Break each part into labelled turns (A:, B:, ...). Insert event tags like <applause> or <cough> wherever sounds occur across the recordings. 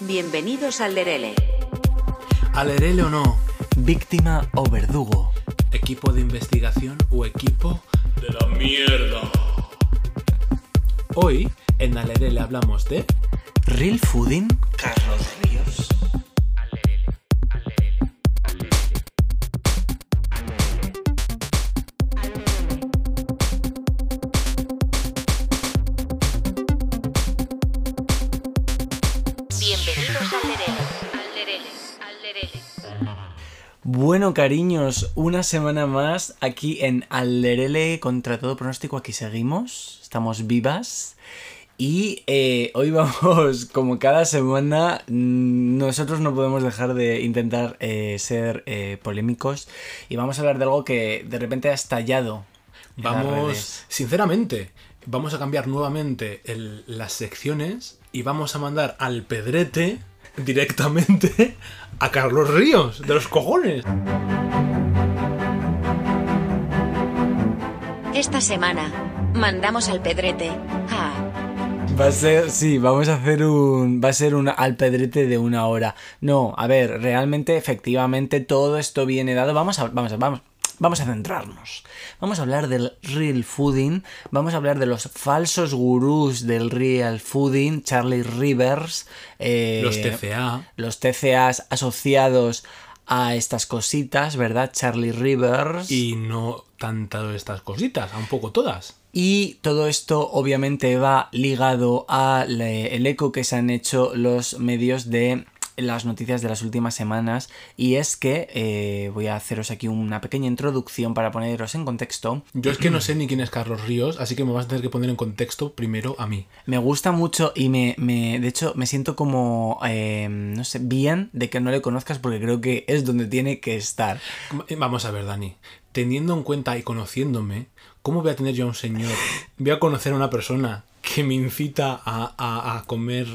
A: Bienvenidos al Lerele.
B: Alerele o no,
C: Víctima o verdugo.
B: equipo de investigación o equipo de la mierda. Hoy en Alerele hablamos de
C: Real Fooding. Bueno, cariños, una semana más aquí en Alderele contra todo pronóstico. Aquí seguimos, estamos vivas. Y eh, hoy <laughs> vamos, como cada semana, mm, nosotros no podemos dejar de intentar eh, ser eh, polémicos. Y vamos a hablar de algo que de repente ha estallado.
B: Vamos, sinceramente, vamos a cambiar nuevamente el- las secciones y vamos a mandar al pedrete directamente a Carlos Ríos, de los cojones.
A: Esta semana mandamos al Pedrete a
C: Va a ser, sí, vamos a hacer un. Va a ser un alpedrete de una hora. No, a ver, realmente, efectivamente, todo esto viene dado. Vamos a. Vamos a. Vamos. Vamos a centrarnos. Vamos a hablar del real fooding. Vamos a hablar de los falsos gurús del real fooding. Charlie Rivers. eh,
B: Los TCA.
C: Los TCAs asociados a estas cositas, ¿verdad? Charlie Rivers.
B: Y no tanto estas cositas, a un poco todas.
C: Y todo esto obviamente va ligado al eco que se han hecho los medios de las noticias de las últimas semanas y es que eh, voy a haceros aquí una pequeña introducción para poneros en contexto.
B: Yo es que no sé ni quién es Carlos Ríos, así que me vas a tener que poner en contexto primero a mí.
C: Me gusta mucho y me, me de hecho me siento como, eh, no sé, bien de que no le conozcas porque creo que es donde tiene que estar.
B: Vamos a ver, Dani. Teniendo en cuenta y conociéndome, ¿cómo voy a tener yo a un señor? Voy a conocer a una persona que me incita a, a- a comer.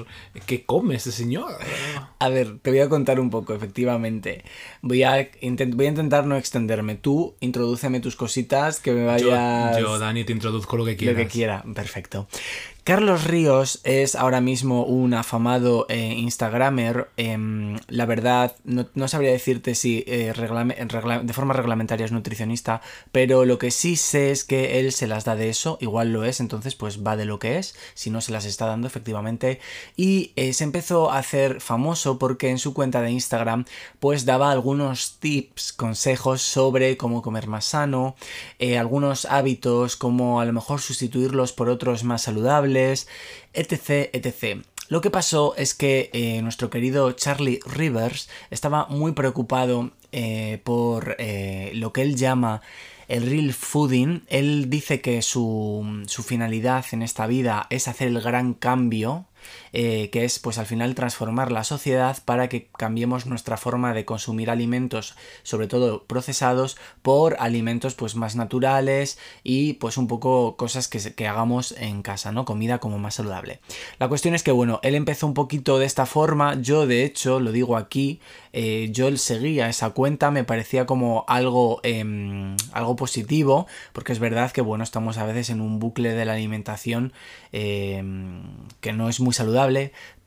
B: ¿Qué come este señor?
C: A ver, te voy a contar un poco, efectivamente. Voy a, intent- voy a intentar no extenderme. Tú, introdúceme tus cositas, que me
B: Yo,
C: vayas...
B: yo, Dani, te introduzco lo que
C: lo
B: quieras.
C: que quiera, perfecto. Carlos Ríos es ahora mismo un afamado eh, Instagramer. em, la verdad, no, sabría decirte si eh, de forma reglamentaria es nutricionista, pero lo que sí sé es que él se las da de eso, igual lo es, entonces pues va de lo que es, si no se las está dando efectivamente. Y eh, se empezó a hacer famoso porque en su cuenta de Instagram pues daba algunos tips, consejos sobre cómo comer más sano, algunos hábitos, como a lo mejor sustituirlos por otros más saludables, etc, etc. Lo que pasó es que eh, nuestro querido Charlie Rivers estaba muy preocupado eh, por eh, lo que él llama el real fooding. Él dice que su, su finalidad en esta vida es hacer el gran cambio, eh, que es pues al final transformar la sociedad para que cambiemos nuestra forma de consumir alimentos, sobre todo procesados, por alimentos pues más naturales y pues un poco cosas que, hagamos en casa, ¿no? Comida como más saludable. La cuestión es que bueno, él empezó un poquito de esta forma, yo de hecho, lo digo aquí, eh, yo seguía esa cuenta, me parecía como algo, em, algo positivo, porque es verdad que bueno, estamos a veces en un bucle de la alimentación em, que no es muy saludable,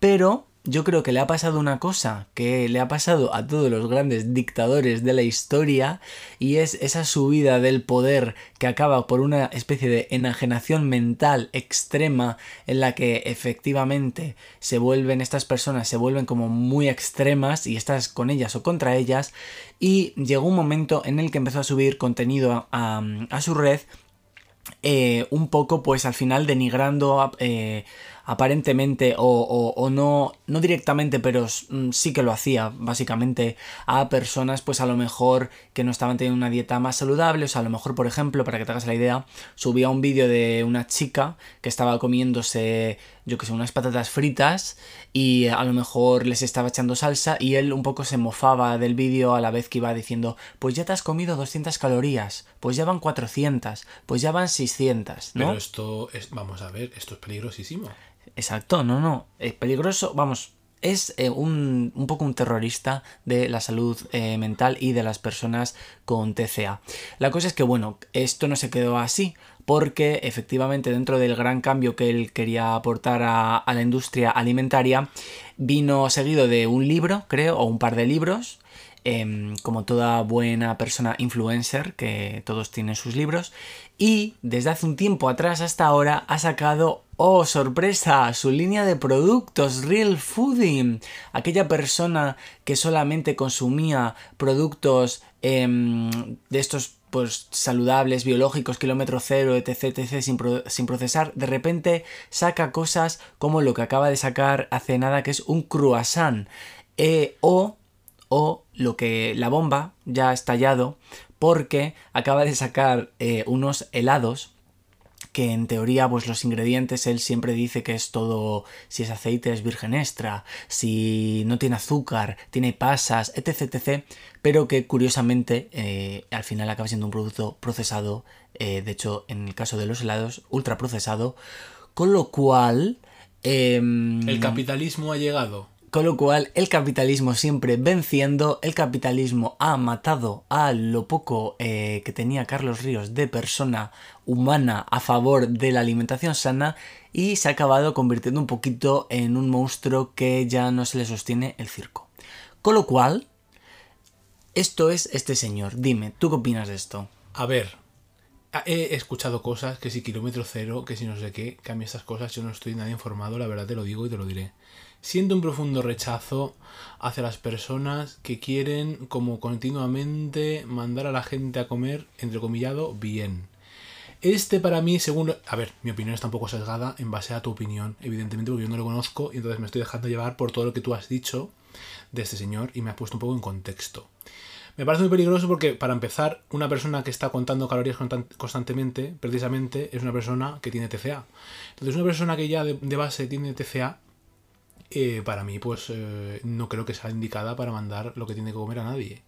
C: pero yo creo que le ha pasado una cosa que le ha pasado a todos los grandes dictadores de la historia y es esa subida del poder que acaba por una especie de enajenación mental extrema en la que efectivamente se vuelven estas personas se vuelven como muy extremas y estás con ellas o contra ellas y llegó un momento en el que empezó a subir contenido a, a- a su red eh, un poco pues al final denigrando eh, aparentemente o, o- no, no directamente, pero mm, sí que lo hacía básicamente a personas pues a lo mejor que no estaban teniendo una dieta más saludable, o sea, a lo mejor por ejemplo, para que te hagas la idea, subía un vídeo de una chica que estaba comiéndose, yo que sé, unas patatas fritas y a lo mejor les estaba echando salsa y él un poco se mofaba del vídeo a la vez que iba diciendo, pues ya te has comido 200 calorías, pues ya van 400, pues ya van 600, ¿no?
B: Pero esto es, vamos a ver, esto es peligrosísimo.
C: Exacto, no, no. Es peligroso, vamos. es eh, un, un, poco un terrorista de la salud eh, mental y de las personas con TCA. La cosa es que, bueno, esto no se quedó así, porque efectivamente dentro del gran cambio que él quería aportar a, a la industria alimentaria, vino seguido de un libro, creo, o un par de libros, eh, como toda buena persona influencer, que todos tienen sus libros, y desde hace un tiempo atrás hasta ahora ha sacado ¡Oh, sorpresa! Su línea de productos, Real Fooding. Aquella persona que solamente consumía productos eh, de estos pues saludables, biológicos, kilómetro cero, etc, etc, sin, sin, procesar, de repente saca cosas como lo que acaba de sacar hace nada, que es un croissant. Eh, o, o lo que la bomba ya ha estallado, porque acaba de sacar eh, unos helados que en teoría pues los ingredientes él siempre dice que es todo si es aceite es virgen extra si no tiene azúcar tiene pasas etc etc pero que curiosamente eh, al final acaba siendo un producto procesado eh, de hecho en el caso de los helados ultra procesado con lo cual eh,
B: el capitalismo ha llegado
C: con lo cual, el capitalismo siempre venciendo, el capitalismo ha matado a lo poco eh, que tenía Carlos Ríos de persona humana a favor de la alimentación sana y se ha acabado convirtiendo un poquito en un monstruo que ya no se le sostiene el circo. Con lo cual, esto es este señor. Dime, ¿tú qué opinas de esto?
B: A ver, he escuchado cosas, que si kilómetro cero, que si no sé qué, que a mí estas cosas yo no estoy nada informado, la verdad te lo digo y te lo diré siento un profundo rechazo hacia las personas que quieren como continuamente mandar a la gente a comer, entrecomillado, bien. Este para mí, según... A ver, mi opinión está un poco sesgada en base a tu opinión, evidentemente, porque yo no lo conozco y entonces me estoy dejando llevar por todo lo que tú has dicho de este señor y me has puesto un poco en contexto. Me parece muy peligroso porque, para empezar, una persona que está contando calorías constantemente, precisamente, es una persona que tiene TCA. Entonces, una persona que ya de, de base tiene TCA, eh, para mí, pues eh, no creo que sea indicada para mandar lo que tiene que comer a nadie.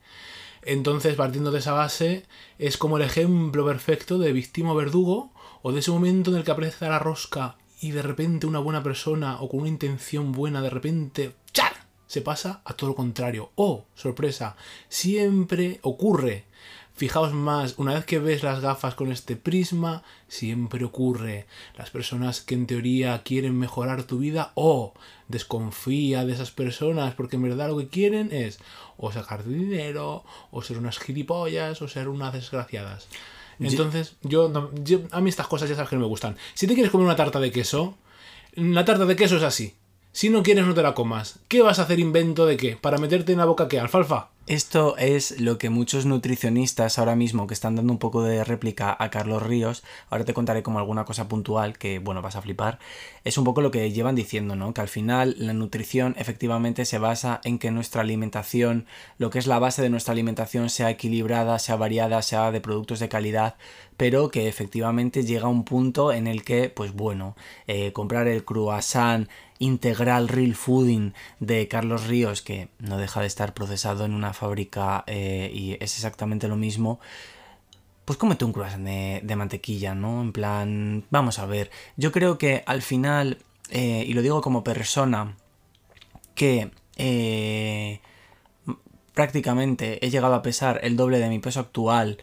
B: Entonces, partiendo de esa base, es como el ejemplo perfecto de víctima verdugo, o de ese momento en el que aparece la rosca y de repente una buena persona o con una intención buena, de repente, ¡char! se pasa a todo lo contrario. ¡Oh, sorpresa! Siempre ocurre. Fijaos más, una vez que ves las gafas con este prisma, siempre ocurre. Las personas que en teoría quieren mejorar tu vida, o desconfía de esas personas porque en verdad lo que quieren es o sacar dinero, o ser unas gilipollas, o ser unas desgraciadas. Entonces, yo, yo, a mí estas cosas ya sabes que no me gustan. Si te quieres comer una tarta de queso, la tarta de queso es así. Si no quieres, no te la comas. ¿Qué vas a hacer invento de qué? ¿Para meterte en la boca qué? ¿Alfalfa?
C: Esto es lo que muchos nutricionistas ahora mismo que están dando un poco de réplica a Carlos Ríos, ahora te contaré como alguna cosa puntual que, bueno, vas a flipar, es un poco lo que llevan diciendo, ¿no? Que al final la nutrición efectivamente se basa en que nuestra alimentación, lo que es la base de nuestra alimentación, sea equilibrada, sea variada, sea de productos de calidad, pero que efectivamente llega un punto en el que, pues bueno, eh, comprar el croissant integral real fooding de Carlos Ríos, que no deja de estar procesado en una fábrica eh, y es exactamente lo mismo, pues cómete un croissant de, de, mantequilla, ¿no? En plan, vamos a ver, yo creo que al final, eh, y lo digo como persona, que eh, prácticamente he llegado a pesar el doble de mi peso actual,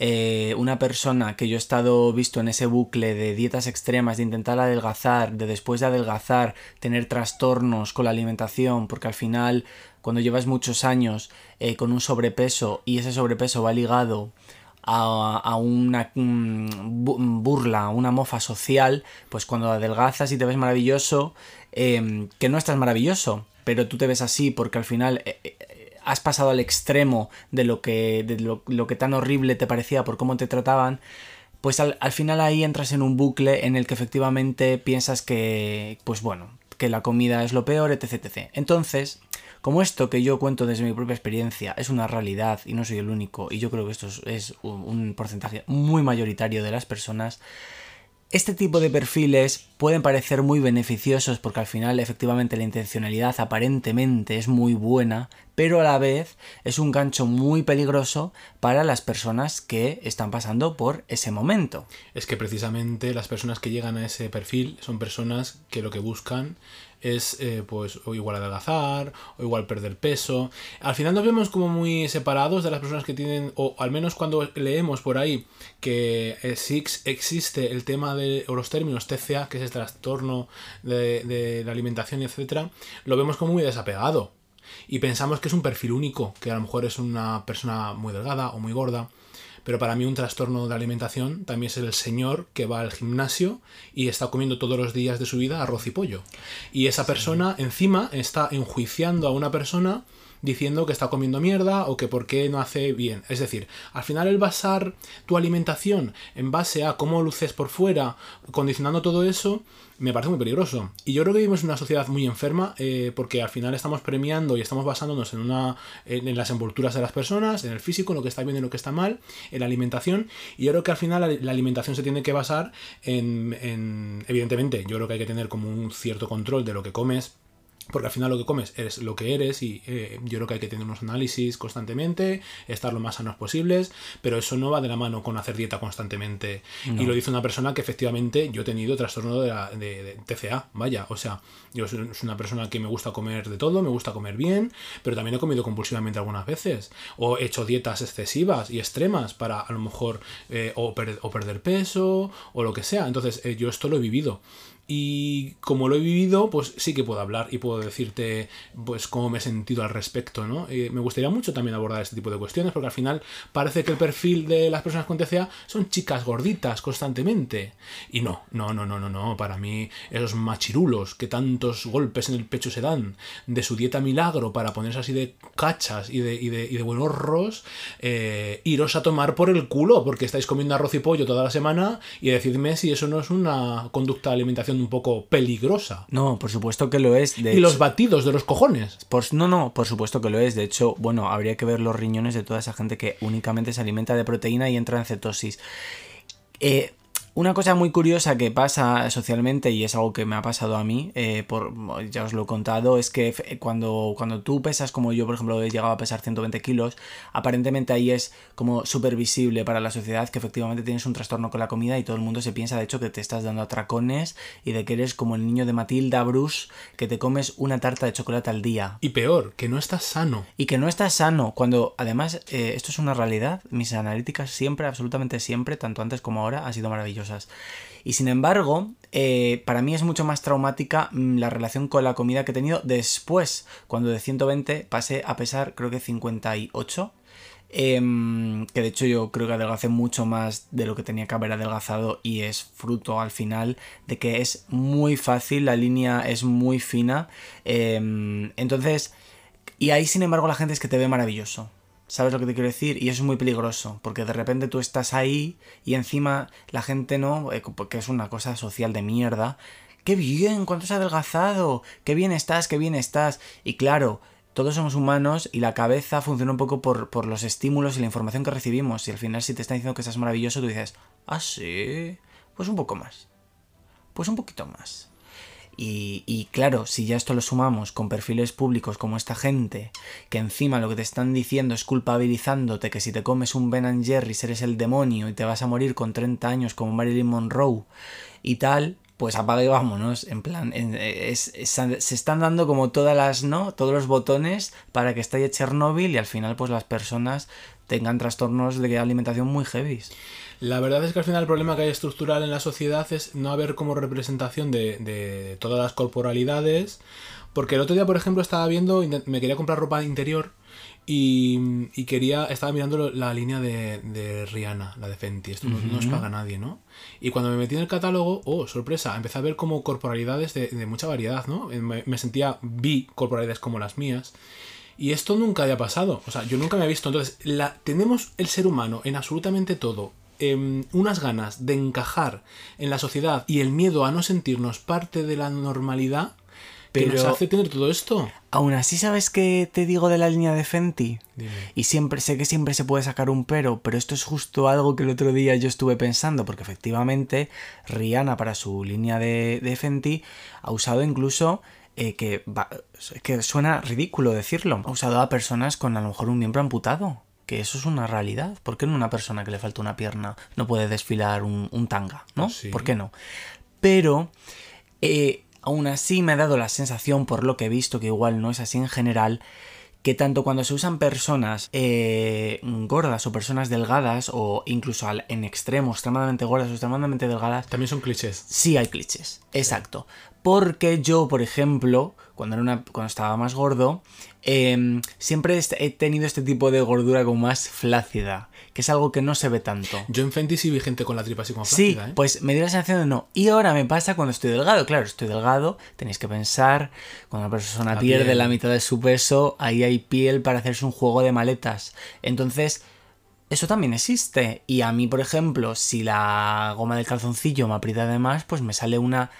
C: eh, una persona que yo he estado visto en ese bucle de dietas extremas, de intentar adelgazar, de después de adelgazar tener trastornos con la alimentación, porque al final cuando llevas muchos años eh, con un sobrepeso y ese sobrepeso va ligado a, a, una burla, una mofa social, pues cuando adelgazas y te ves maravilloso, eh, que no estás maravilloso, pero tú te ves así porque al final has pasado al extremo de lo que, de lo, que tan horrible te parecía por cómo te trataban, pues al, al final ahí entras en un bucle en el que efectivamente piensas que, pues bueno, que la comida es lo peor, etc. etc. Entonces, como esto que yo cuento desde mi propia experiencia es una realidad y no soy el único, y yo creo que esto es un porcentaje muy mayoritario de las personas, este tipo de perfiles pueden parecer muy beneficiosos porque al final efectivamente la intencionalidad aparentemente es muy buena, pero a la vez es un gancho muy peligroso para las personas que están pasando por ese momento.
B: Es que precisamente las personas que llegan a ese perfil son personas que lo que buscan es eh, pues o igual adelgazar o igual perder peso. Al final nos vemos como muy separados de las personas que tienen, o al menos cuando leemos por ahí que eh, existe el tema de, o los términos TCA, que es el trastorno de, de la alimentación, etcétera, lo vemos como muy desapegado. Y pensamos que es un perfil único, que a lo mejor es una persona muy delgada o muy gorda. Pero para mí un trastorno de alimentación también es el señor que va al gimnasio y está comiendo todos los días de su vida arroz y pollo. Y esa persona encima está enjuiciando a una persona diciendo que está comiendo mierda o que por qué no hace bien. Es decir, al final el basar tu alimentación en base a cómo luces por fuera, condicionando todo eso, me parece muy peligroso. Y yo creo que vivimos en una sociedad muy enferma eh, porque al final estamos premiando y estamos basándonos en, una, en, las envolturas de las personas, en el físico, en lo que está bien y lo que está mal, en la alimentación. Y yo creo que al final la, la alimentación se tiene que basar en, en, evidentemente, yo creo que hay que tener como un cierto control de lo que comes porque al final lo que comes eres lo que eres y eh, yo creo que hay que tener unos análisis constantemente, estar lo más sanos posibles, pero eso no va de la mano con hacer dieta constantemente. Y lo dice una persona que efectivamente yo he tenido trastorno de, de, TCA, vaya, o sea, yo soy una persona que me gusta comer de todo, me gusta comer bien, pero también he comido compulsivamente algunas veces, o he hecho dietas excesivas y extremas para a lo mejor eh, o, o, perder peso o lo que sea. Entonces eh, yo esto lo he vivido. Y como lo he vivido, pues sí que puedo hablar y puedo decirte pues cómo me he sentido al respecto, ¿no? Eh, me gustaría mucho también abordar este tipo de cuestiones, porque al final parece que el perfil de las personas con TCA son chicas gorditas constantemente. Y no, no, no, no, no, no. Para mí, esos machirulos que tantos golpes en el pecho se dan de su dieta milagro para ponerse así de cachas y de, y de, y de buenos ros, eh, iros a tomar por el culo, porque estáis comiendo arroz y pollo toda la semana y decidme si eso no es una conducta de alimentación un poco peligrosa.
C: No, por supuesto que lo es.
B: De y los batidos de los cojones.
C: Por, no, no, por supuesto que lo es. De hecho, bueno, habría que ver los riñones de toda esa gente que únicamente se alimenta de proteína y entra en cetosis. Eh, una cosa muy curiosa que pasa socialmente y es algo que me ha pasado a mí, eh, por, ya os lo he contado, es que cuando, cuando tú pesas como yo, por ejemplo, he llegado a pesar 120 kilos, aparentemente ahí es como súper visible para la sociedad que efectivamente tienes un trastorno con la comida y todo el mundo se piensa de hecho que te estás dando atracones y de que eres como el niño de Matilda Bruce que te comes una tarta de chocolate al día.
B: Y peor, que no estás sano.
C: Y que no estás sano, cuando además eh, esto es una realidad, mis analíticas siempre, absolutamente siempre, tanto antes como ahora, han sido y sin embargo, eh, para mí es mucho más traumática mm, la relación con la comida que he tenido después, cuando de 120 pasé a pesar creo que 58. Em, que de hecho yo creo que adelgacé mucho más de lo que tenía que haber adelgazado y es fruto al final de que es muy fácil, la línea es muy fina. Em, entonces, y ahí sin embargo la gente es que te ve maravilloso. ¿Sabes lo que te quiero decir? Y eso es muy peligroso, porque de repente tú estás ahí y encima la gente no, eh, porque es una cosa social de mierda. ¡Qué bien! ¿Cuánto has adelgazado? ¡Qué bien estás! ¡Qué bien estás! Y claro, todos somos humanos y la cabeza funciona un poco por, por los estímulos y la información que recibimos. Y al final, si te están diciendo que estás maravilloso, tú dices, ah, sí, pues un poco más. Pues un poquito más. Y, claro, si ya esto lo sumamos con perfiles públicos como esta gente, que encima lo que te están diciendo es culpabilizándote que si te comes un Ben Jerry's eres el demonio y te vas a morir con 30 años como Marilyn Monroe y tal, pues apaga y vámonos. En plan, se están dando como todas las, ¿no? Todos los botones para que estalle Chernobyl y al final, pues las personas tengan trastornos de alimentación muy heavy.
B: La verdad es que al final el problema que hay estructural en la sociedad es no haber como representación de, todas las corporalidades. Porque el otro día, por ejemplo, estaba viendo, me quería comprar ropa interior y, quería, estaba mirando la línea de, Rihanna, la de Fenty. Esto no, nos paga nadie, ¿no? Y cuando me metí en el catálogo, oh, sorpresa, empecé a ver como corporalidades de, mucha variedad, ¿no? Me, sentía, vi corporalidades como las mías. Y esto nunca había pasado. O sea, yo nunca me había visto. Entonces, la, tenemos el ser humano en absolutamente todo Em, unas ganas de encajar en la sociedad y el miedo a no sentirnos parte de la normalidad pero, que nos hace tener todo esto.
C: Aún así, ¿sabes qué te digo de la línea de Fenty? Y siempre, sé que siempre se puede sacar un pero, pero esto es justo algo que el otro día yo estuve pensando, porque efectivamente Rihanna para su línea de, de Fenty ha usado incluso eh, que, va- que suena ridículo decirlo. Ha usado a personas con a lo mejor un miembro amputado. Que eso es una realidad. ¿Por qué no una persona que le falta una pierna no puede desfilar un, un tanga? ¿no?
B: Sí.
C: ¿Por qué no? Pero eh, aún así me ha dado la sensación, por lo que he visto, que igual no es así en general, que tanto cuando se usan personas eh, gordas o personas delgadas, o incluso al- en extremo, extremadamente gordas o extremadamente delgadas,
B: También son clichés.
C: sí hay clichés. Exacto. Porque yo, por ejemplo, cuando, era una, cuando estaba más gordo, em, siempre est- he tenido este tipo de gordura como más flácida, que es algo que no se ve tanto.
B: Yo en Fenty sí vi gente con la tripa así como
C: Sí,
B: flácida, ¿eh?
C: pues me dio la sensación de no. Y ahora me pasa cuando estoy delgado. Claro, estoy delgado, tenéis que pensar, cuando una persona
B: La
C: pierde
B: piel.
C: la mitad de su peso, ahí hay piel para hacerse un juego de maletas. Entonces, eso también existe. Y a mí, por ejemplo, si la goma del calzoncillo me aprieta de más, pues me sale una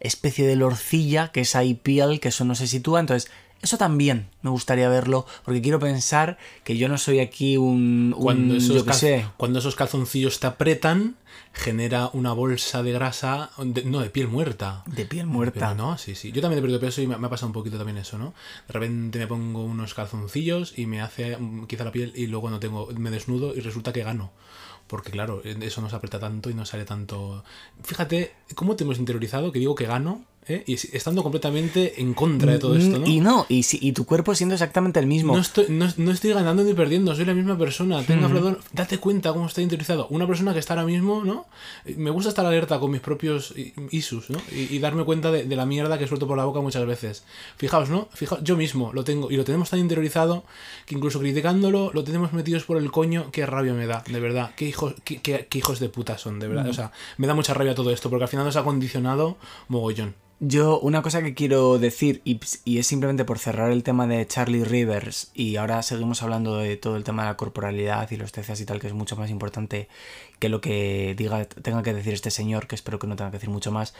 C: especie de lorcilla, que es ahí piel, que eso no se sitúa. Entonces, eso también me gustaría verlo, porque quiero pensar que yo no soy aquí un... un
B: Cuando esos,
C: yo sé.
B: cuando esos calzoncillos te apretan, genera una bolsa de grasa, de- no, de piel muerta.
C: De piel muerta.
B: Pero no, sí, sí. Yo también he perdido peso y me, me ha pasado un poquito también eso, ¿no? De repente me pongo unos calzoncillos y me hace mm, quizá la piel y luego no tengo, me desnudo y resulta que gano. Porque claro, eso nos aprieta tanto y no sale tanto. Fíjate cómo te hemos interiorizado que digo que gano, ¿eh? Y estando completamente en contra de todo esto, ¿no?
C: Mm, Y no, y, si- y tu cuerpo siendo exactamente el mismo.
B: No estoy, no, no estoy ganando ni perdiendo, soy la misma persona. Tenga Fredón, date cuenta cómo está interiorizado. Una persona que está ahora mismo, ¿no? Eh, Me gusta estar alerta con mis propios isus, ¿no? Y, y darme cuenta de, de la mierda que suelto por la boca muchas veces. Fijaos, ¿no? Fijaos, yo mismo lo tengo y lo tenemos tan interiorizado que incluso criticándolo lo tenemos metidos por el coño. Qué rabia me da, de verdad. Qué hijos, qué, qué- qué hijos de puta son, de verdad. O sea, me da mucha rabia todo esto porque al final nos ha condicionado mogollón.
C: Yo, una cosa que quiero decir, y, es simplemente por cerrar el tema de Charlie Rivers, y ahora seguimos hablando de todo el tema de la corporalidad y los TCAs y tal, que es mucho más importante que lo que diga, tenga que decir este señor, que espero que no tenga que decir mucho más.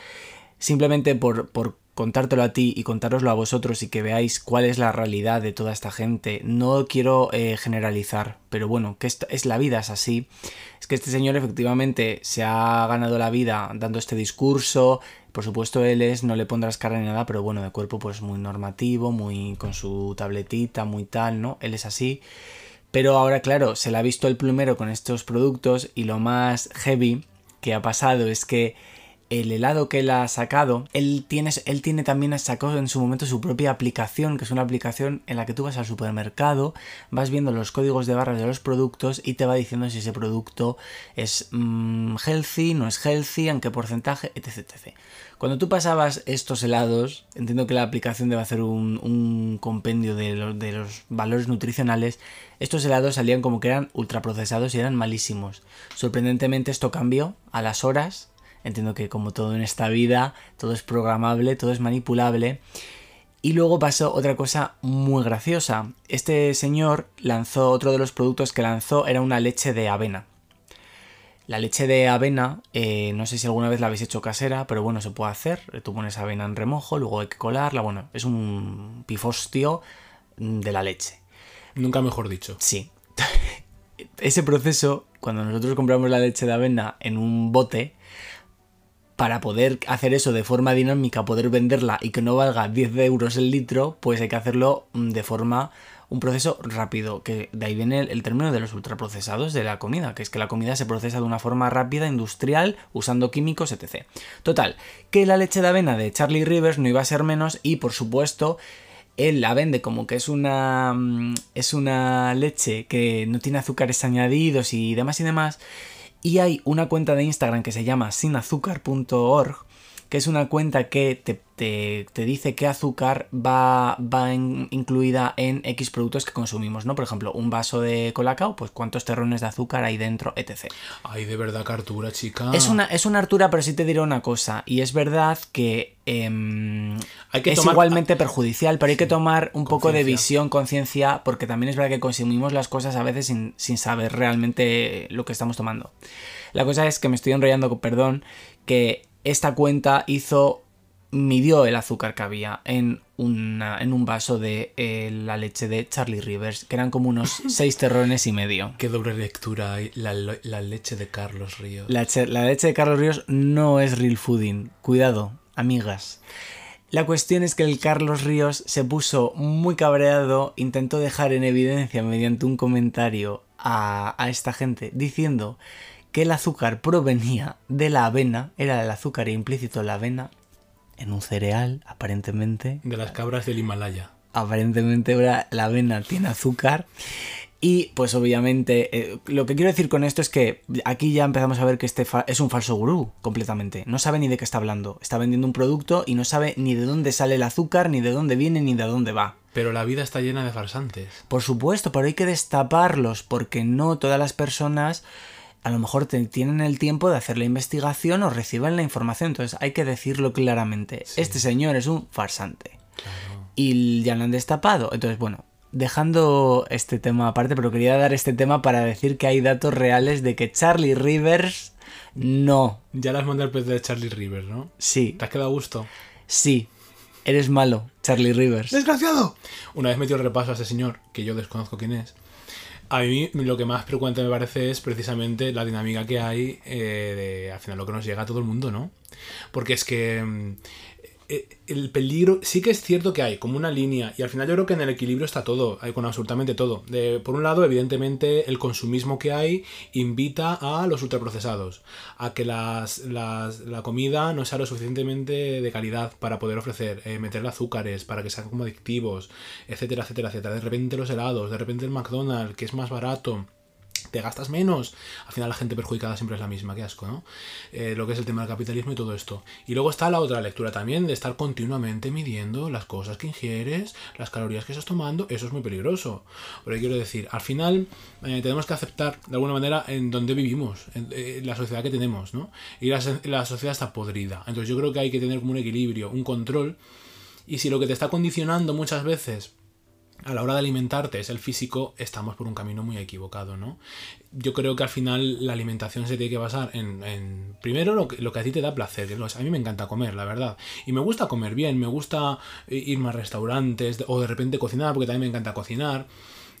C: Simplemente por, por contártelo a ti y contároslo a vosotros y que veáis cuál es la realidad de toda esta gente. No quiero eh, generalizar, pero bueno, que esta- es la vida, es así. Es que este señor efectivamente se ha ganado la vida dando este discurso. Por supuesto, él es, no le pondrás cara ni nada, pero bueno, de cuerpo pues muy normativo, muy con su tabletita, muy tal, ¿no? Él es así. Pero ahora, claro, se le ha visto el plumero con estos productos y lo más heavy que ha pasado es que el helado que él ha sacado, él tiene, él tiene también sacado en su momento su propia aplicación, que es una aplicación en la que tú vas al supermercado, vas viendo los códigos de barras de los productos y te va diciendo si ese producto es mm, healthy, no es healthy, en qué porcentaje, etc, etc. Cuando tú pasabas estos helados, entiendo que la aplicación debe hacer un, compendio de, de los valores nutricionales, estos helados salían como que eran ultraprocesados y eran malísimos. Sorprendentemente esto cambió a las horas. Entiendo que como todo en esta vida, todo es programable, todo es manipulable. Y luego pasó otra cosa muy graciosa. Este señor lanzó, otro de los productos que lanzó era una leche de avena. La leche de avena, eh, no sé si alguna vez la habéis hecho casera, pero bueno, se puede hacer. Tú pones avena en remojo, luego hay que colarla. Bueno, es un pifostio de la leche.
B: Nunca mejor dicho.
C: Sí. <laughs> Ese proceso, cuando nosotros compramos la leche de avena en un bote, para poder hacer eso de forma dinámica, poder venderla y que no valga 10 euros el litro, pues hay que hacerlo mm, de forma, un proceso rápido, que de ahí viene el, término de los ultraprocesados de la comida, que es que la comida se procesa de una forma rápida, industrial, usando químicos, etc. Total, que la leche de avena de Charlie Rivers no iba a ser menos y por supuesto él la vende como que es una mm, es una leche que no tiene azúcares añadidos y demás y demás y hay una cuenta de Instagram que se llama sinazúcar.org que es una cuenta que te, te- te dice qué azúcar va, va en- incluida en X productos que consumimos, ¿no? Por ejemplo, un vaso de colacao, pues cuántos terrones de azúcar hay dentro, etc.
B: Ay, de verdad, Cartura, chica.
C: Es una, es una hartura, pero sí te diré una cosa. Y es verdad que em,
B: Hay que
C: es
B: tomar-
C: igualmente perjudicial, pero hay que tomar un poco de visión, conciencia, porque también es verdad que consumimos las cosas a veces sin, sin saber realmente lo que estamos tomando. La cosa es que me estoy enrollando, perdón, que esta cuenta hizo midió el azúcar que había en, una, en un vaso de eh, la leche de Charlie Rivers, que eran como unos <laughs> 6 terrones y medio.
B: Qué doble lectura hay. La, lo- la leche de Carlos Ríos.
C: La, che- la leche de Carlos Ríos no es real fooding. Cuidado, amigas. La cuestión es que el Carlos Ríos se puso muy cabreado, intentó dejar en evidencia mediante un comentario a, a esta gente diciendo que el azúcar provenía de la avena, era el azúcar implícito en la avena, en un cereal, aparentemente.
B: De las cabras del Himalaya.
C: Aparentemente ahora la avena tiene azúcar. Y pues obviamente, eh, lo que quiero decir con esto es que aquí ya empezamos a ver que este es un falso gurú completamente. No sabe ni de qué está hablando. Está vendiendo un producto y no sabe ni de dónde sale el azúcar, ni de dónde viene, ni de dónde va.
B: Pero la vida está llena de farsantes.
C: Por supuesto, pero hay que destaparlos porque no todas las personas a lo mejor te- tienen el tiempo de hacer la investigación o reciben la información. Entonces hay que decirlo claramente. Este señor es un farsante. Y ya lo han destapado. Entonces, bueno, dejando este tema aparte, pero quería dar este tema para decir que hay datos reales de que Charlie Rivers no.
B: Ya las mandé al pez de Charlie Rivers, ¿no?
C: Sí,
B: ¿Te has quedado a gusto?
C: sí. Eres malo, Charlie Rivers.
B: ¡Desgraciado! Una vez metido el repaso a ese señor, que yo desconozco quién es, a mí lo que más preocupante me parece es precisamente la dinámica que hay eh, de al final lo que nos llega a todo el mundo, ¿no? Porque es que mm, el peligro, sí que es cierto que hay como una línea, y al final yo creo que en el equilibrio está todo, hay con absolutamente todo. De, por un lado, evidentemente, el consumismo que hay invita a los ultraprocesados, a que las, las- la comida no sea lo suficientemente de calidad para poder ofrecer, eh, meterle azúcares, para que sean como adictivos, etcétera, etcétera, etcétera. De repente los helados, de repente el McDonald's, que es más barato te gastas menos. Al final la gente perjudicada siempre es la misma, qué asco, ¿no? Eh, lo que es el tema del capitalismo y todo esto. Y luego está la otra lectura también de estar continuamente midiendo las cosas que ingieres, las calorías que estás tomando, eso es muy peligroso. Pero quiero decir, al final eh, tenemos que aceptar de alguna manera en donde vivimos, en, eh, la sociedad que tenemos, ¿no? Y la, la sociedad está podrida. Entonces yo creo que hay que tener como un equilibrio, un control. Y si lo que te está condicionando muchas veces a la hora de alimentarte es el físico, estamos por un camino muy equivocado, ¿no? Yo creo que al final la alimentación se tiene que basar en, en primero, lo que, lo que a ti te da placer. A mí me encanta comer, la verdad. Y me gusta comer bien, me gusta irme a restaurantes o de repente cocinar, porque también me encanta cocinar.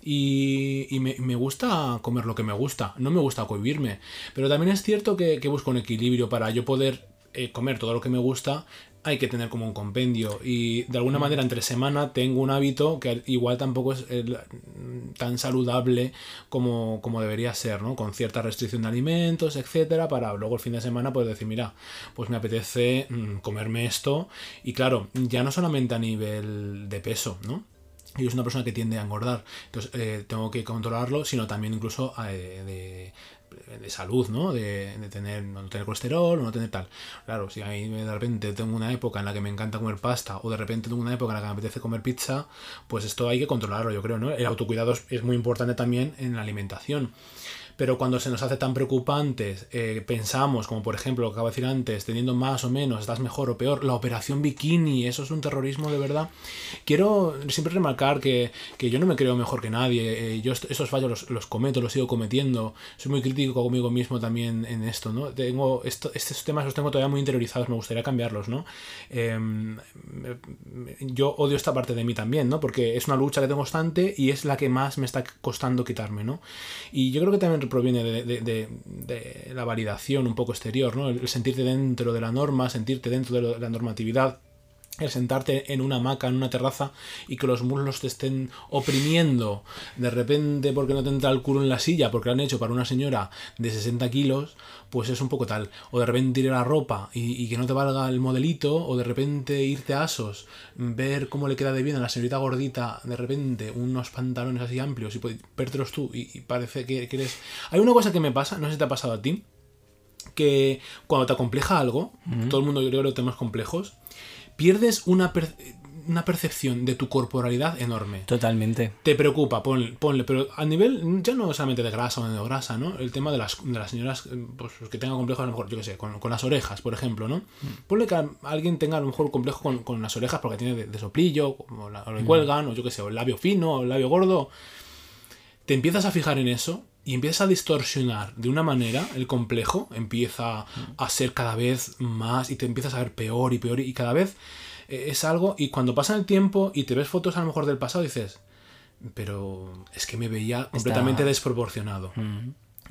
B: Y, y me, me gusta comer lo que me gusta, no me gusta cohibirme. Pero también es cierto que, que busco un equilibrio para yo poder eh, comer todo lo que me gusta, hay que tener como un compendio. Y de alguna manera, entre semana, tengo un hábito que igual tampoco es el- tan saludable como, como debería ser, ¿no? Con cierta restricción de alimentos, etcétera, para luego el fin de semana poder decir, mira, pues me apetece mm, comerme esto. Y claro, ya no solamente a nivel de peso, ¿no? Yo soy una persona que tiende a engordar, entonces eh, tengo que controlarlo, sino también incluso eh, de, de salud, ¿no? De, de tener, no tener colesterol o no tener tal. Claro, si a mí de repente tengo una época en la que me encanta comer pasta o de repente tengo una época en la que me apetece comer pizza, pues esto hay que controlarlo, yo creo, ¿no? El autocuidado es, es muy importante también en la alimentación. Pero cuando se nos hace tan preocupantes, eh, pensamos, como por ejemplo lo que acabo de decir antes, teniendo más o menos, estás mejor o peor, la operación bikini, eso es un terrorismo de verdad. Quiero siempre remarcar que, que yo no me creo mejor que nadie, eh, yo esos fallos los, los cometo, los sigo cometiendo, soy muy crítico conmigo mismo también en esto, ¿no? Tengo esto, estos temas los tengo todavía muy interiorizados, me gustaría cambiarlos, ¿no? Me- yo odio esta parte de mí también, ¿no? Porque es una lucha que tengo constante y es la que más me está costando quitarme, ¿no? Y yo creo que también proviene de, de- la validación un poco exterior, ¿no? El, sentirte dentro de la norma, sentirte dentro de la normatividad. El sentarte en una hamaca, en una terraza y que los muslos te estén oprimiendo de repente porque no te entra el culo en la silla, porque lo han hecho para una señora de 60 kilos, pues es un poco tal. O de repente ir a la ropa y, y que no te valga el modelito, o de repente irte a Asos, ver cómo le queda de bien a la señorita gordita, de repente unos pantalones así amplios y vértelos tú y, y parece que, que eres... Hay una cosa que me pasa, no sé si te ha pasado a ti, que cuando te acompleja algo, todo el mundo yo creo que tenemos complejos, pierdes una, per- una percepción de tu corporalidad enorme
C: Totalmente.
B: te preocupa, ponle, ponle, pero a nivel ya no solamente de grasa o de no grasa, ¿no? El tema de las, de las señoras eh, pues, que tengan complejos, a lo mejor, yo qué sé, con, con las orejas, por ejemplo, ¿no? Ponle que a- alguien tenga a lo mejor complejo con, con las orejas porque tiene de, de soplillo, o, la- o le cuelgan, o yo qué sé, o el labio fino, o el labio gordo. Te empiezas a fijar en eso y empiezas a distorsionar de una manera el complejo, empieza a ser cada vez más y te empiezas a ver peor y peor y cada vez eh, es algo y cuando pasa el tiempo y te ves fotos a lo mejor del pasado dices, pero es que me veía completamente desproporcionado.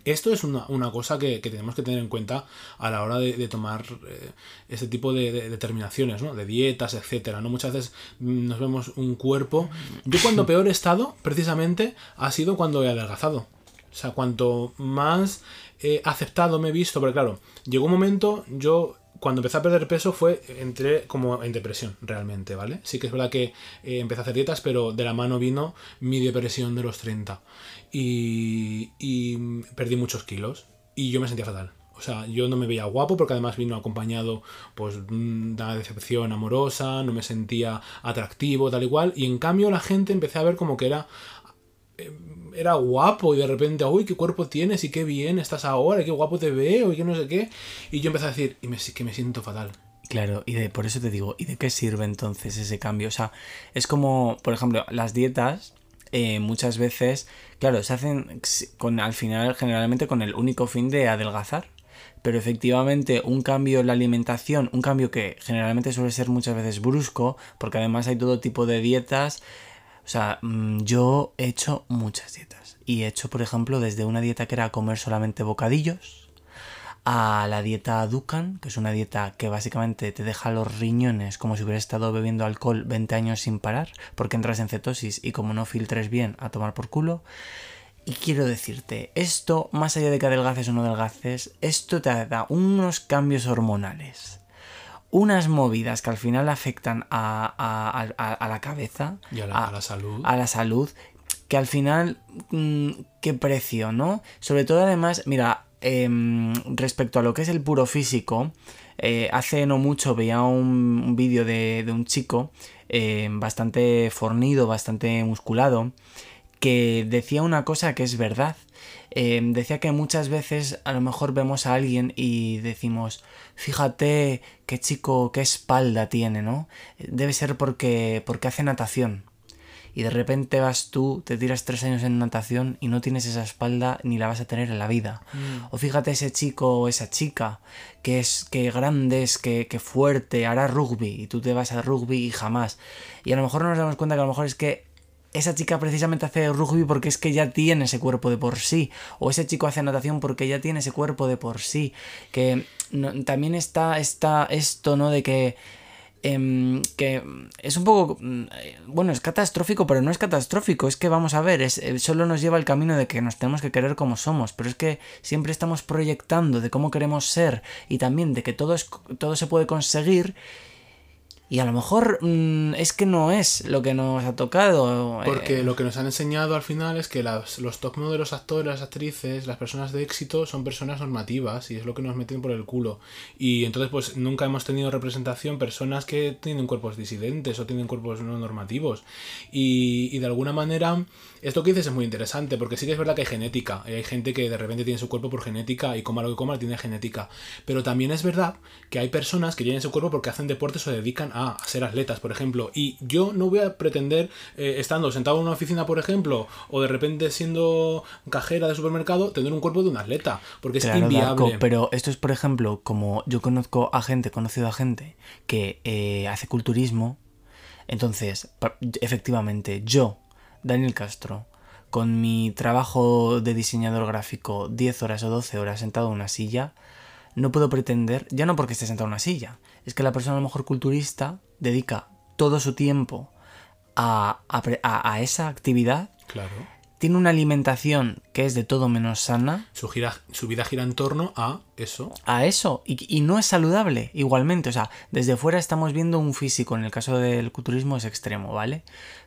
B: Esto es una, una cosa que, que tenemos que tener en cuenta a la hora de, de tomar eh, este tipo de, de determinaciones, ¿no? De dietas, etcétera, ¿no? Muchas veces mm, nos vemos un cuerpo. Yo cuando <laughs> peor he estado, precisamente, ha sido cuando he adelgazado. O sea, cuanto más eh, aceptado me he visto, porque claro, llegó un momento, yo cuando empecé a perder peso fue, entré como en depresión, realmente, ¿vale? Sí que es verdad que eh, empecé a hacer dietas, pero de la mano vino mi depresión de los 30. Y, y perdí muchos kilos y yo me sentía fatal. O sea, yo no me veía guapo porque además vino acompañado pues de una decepción amorosa, no me sentía atractivo, tal y cual. Y en cambio la gente empecé a ver como que era era guapo y de repente, uy, qué cuerpo tienes y qué bien estás ahora, y qué guapo te veo y qué no sé qué. Y yo empecé a decir, y me, que me siento fatal.
C: Claro, y de, por eso te digo, ¿y de qué sirve entonces ese cambio? O sea, es como, por ejemplo, las dietas eh, muchas veces, claro, se hacen con, al final generalmente con el único fin de adelgazar. Pero efectivamente un cambio en la alimentación, un cambio que generalmente suele ser muchas veces brusco, porque además hay todo tipo de dietas, o sea, mm, yo he hecho muchas dietas. Y he hecho, por ejemplo, desde una dieta que era comer solamente bocadillos, a la dieta Dukan, que es una dieta que básicamente te deja los riñones como si hubieras estado bebiendo alcohol 20 años sin parar, porque entras en cetosis y como no filtres bien, a tomar por culo. Y quiero decirte, esto, más allá de que adelgaces o no adelgaces, esto te da unos cambios hormonales. Unas movidas que al final afectan a, a, a, la cabeza.
B: Y a la, la, salud.
C: A la salud. Que al final, mmm, qué precio, ¿no? Sobre todo además, mira, eh, respecto a lo que es el puro físico, eh, hace no mucho veía un, un vídeo de, de, un chico eh, bastante fornido, bastante musculado, que decía una cosa que es verdad. Eh, decía que muchas veces a lo mejor vemos a alguien y decimos, fíjate qué chico, qué espalda tiene, ¿no? Debe ser porque, porque hace natación. Y de repente vas tú, te tiras tres años en natación y no tienes esa espalda ni la vas a tener en la vida. Mm. O fíjate ese chico o esa chica que es que grande es, que, que fuerte, hará rugby y tú te vas a rugby y jamás. Y a lo mejor no nos damos cuenta que a lo mejor es que esa chica precisamente hace rugby porque es que ya tiene ese cuerpo de por sí. O ese chico hace natación porque ya tiene ese cuerpo de por sí. Que también está, está esto, ¿no? De que... Eh, que es un poco bueno es catastrófico pero no es catastrófico es que vamos a ver es, eh, solo nos lleva el camino de que nos tenemos que querer como somos pero es que siempre estamos proyectando de cómo queremos ser y también de que todo es todo se puede conseguir y a lo mejor mmm, es que no es lo que nos ha tocado.
B: Porque eh... lo que nos han enseñado al final es que las, los top modelos, actores, actrices, las personas de éxito son personas normativas y es lo que nos meten por el culo. Y entonces pues nunca hemos tenido representación personas que tienen cuerpos disidentes o tienen cuerpos no normativos. Y, y de alguna manera esto que dices es muy interesante porque sí que es verdad que hay genética. Y hay gente que de repente tiene su cuerpo por genética y coma lo que coma tiene genética. Pero también es verdad que hay personas que tienen su cuerpo porque hacen deportes o dedican a a ser atletas, por ejemplo. Y yo no voy a pretender, eh, estando sentado en una oficina, por ejemplo, o de repente siendo cajera de supermercado, tener un cuerpo de un atleta, porque
C: claro,
B: es inviable.
C: Darko, pero esto es, por ejemplo, como yo conozco a gente, conocido a gente que eh, hace culturismo. Entonces, efectivamente, yo, Daniel Castro, con mi trabajo de diseñador gráfico 10 horas o 12 horas sentado en una silla, no puedo pretender, ya no porque esté sentado en una silla, es que la persona a lo mejor culturista dedica todo su tiempo a, a, a esa actividad.
B: Claro.
C: Tiene una alimentación que es de todo menos sana.
B: Su, gira, su vida gira en torno a eso.
C: A eso. Y, y, no es saludable, igualmente. O sea, desde fuera estamos viendo un físico. En el caso del culturismo es extremo, ¿vale?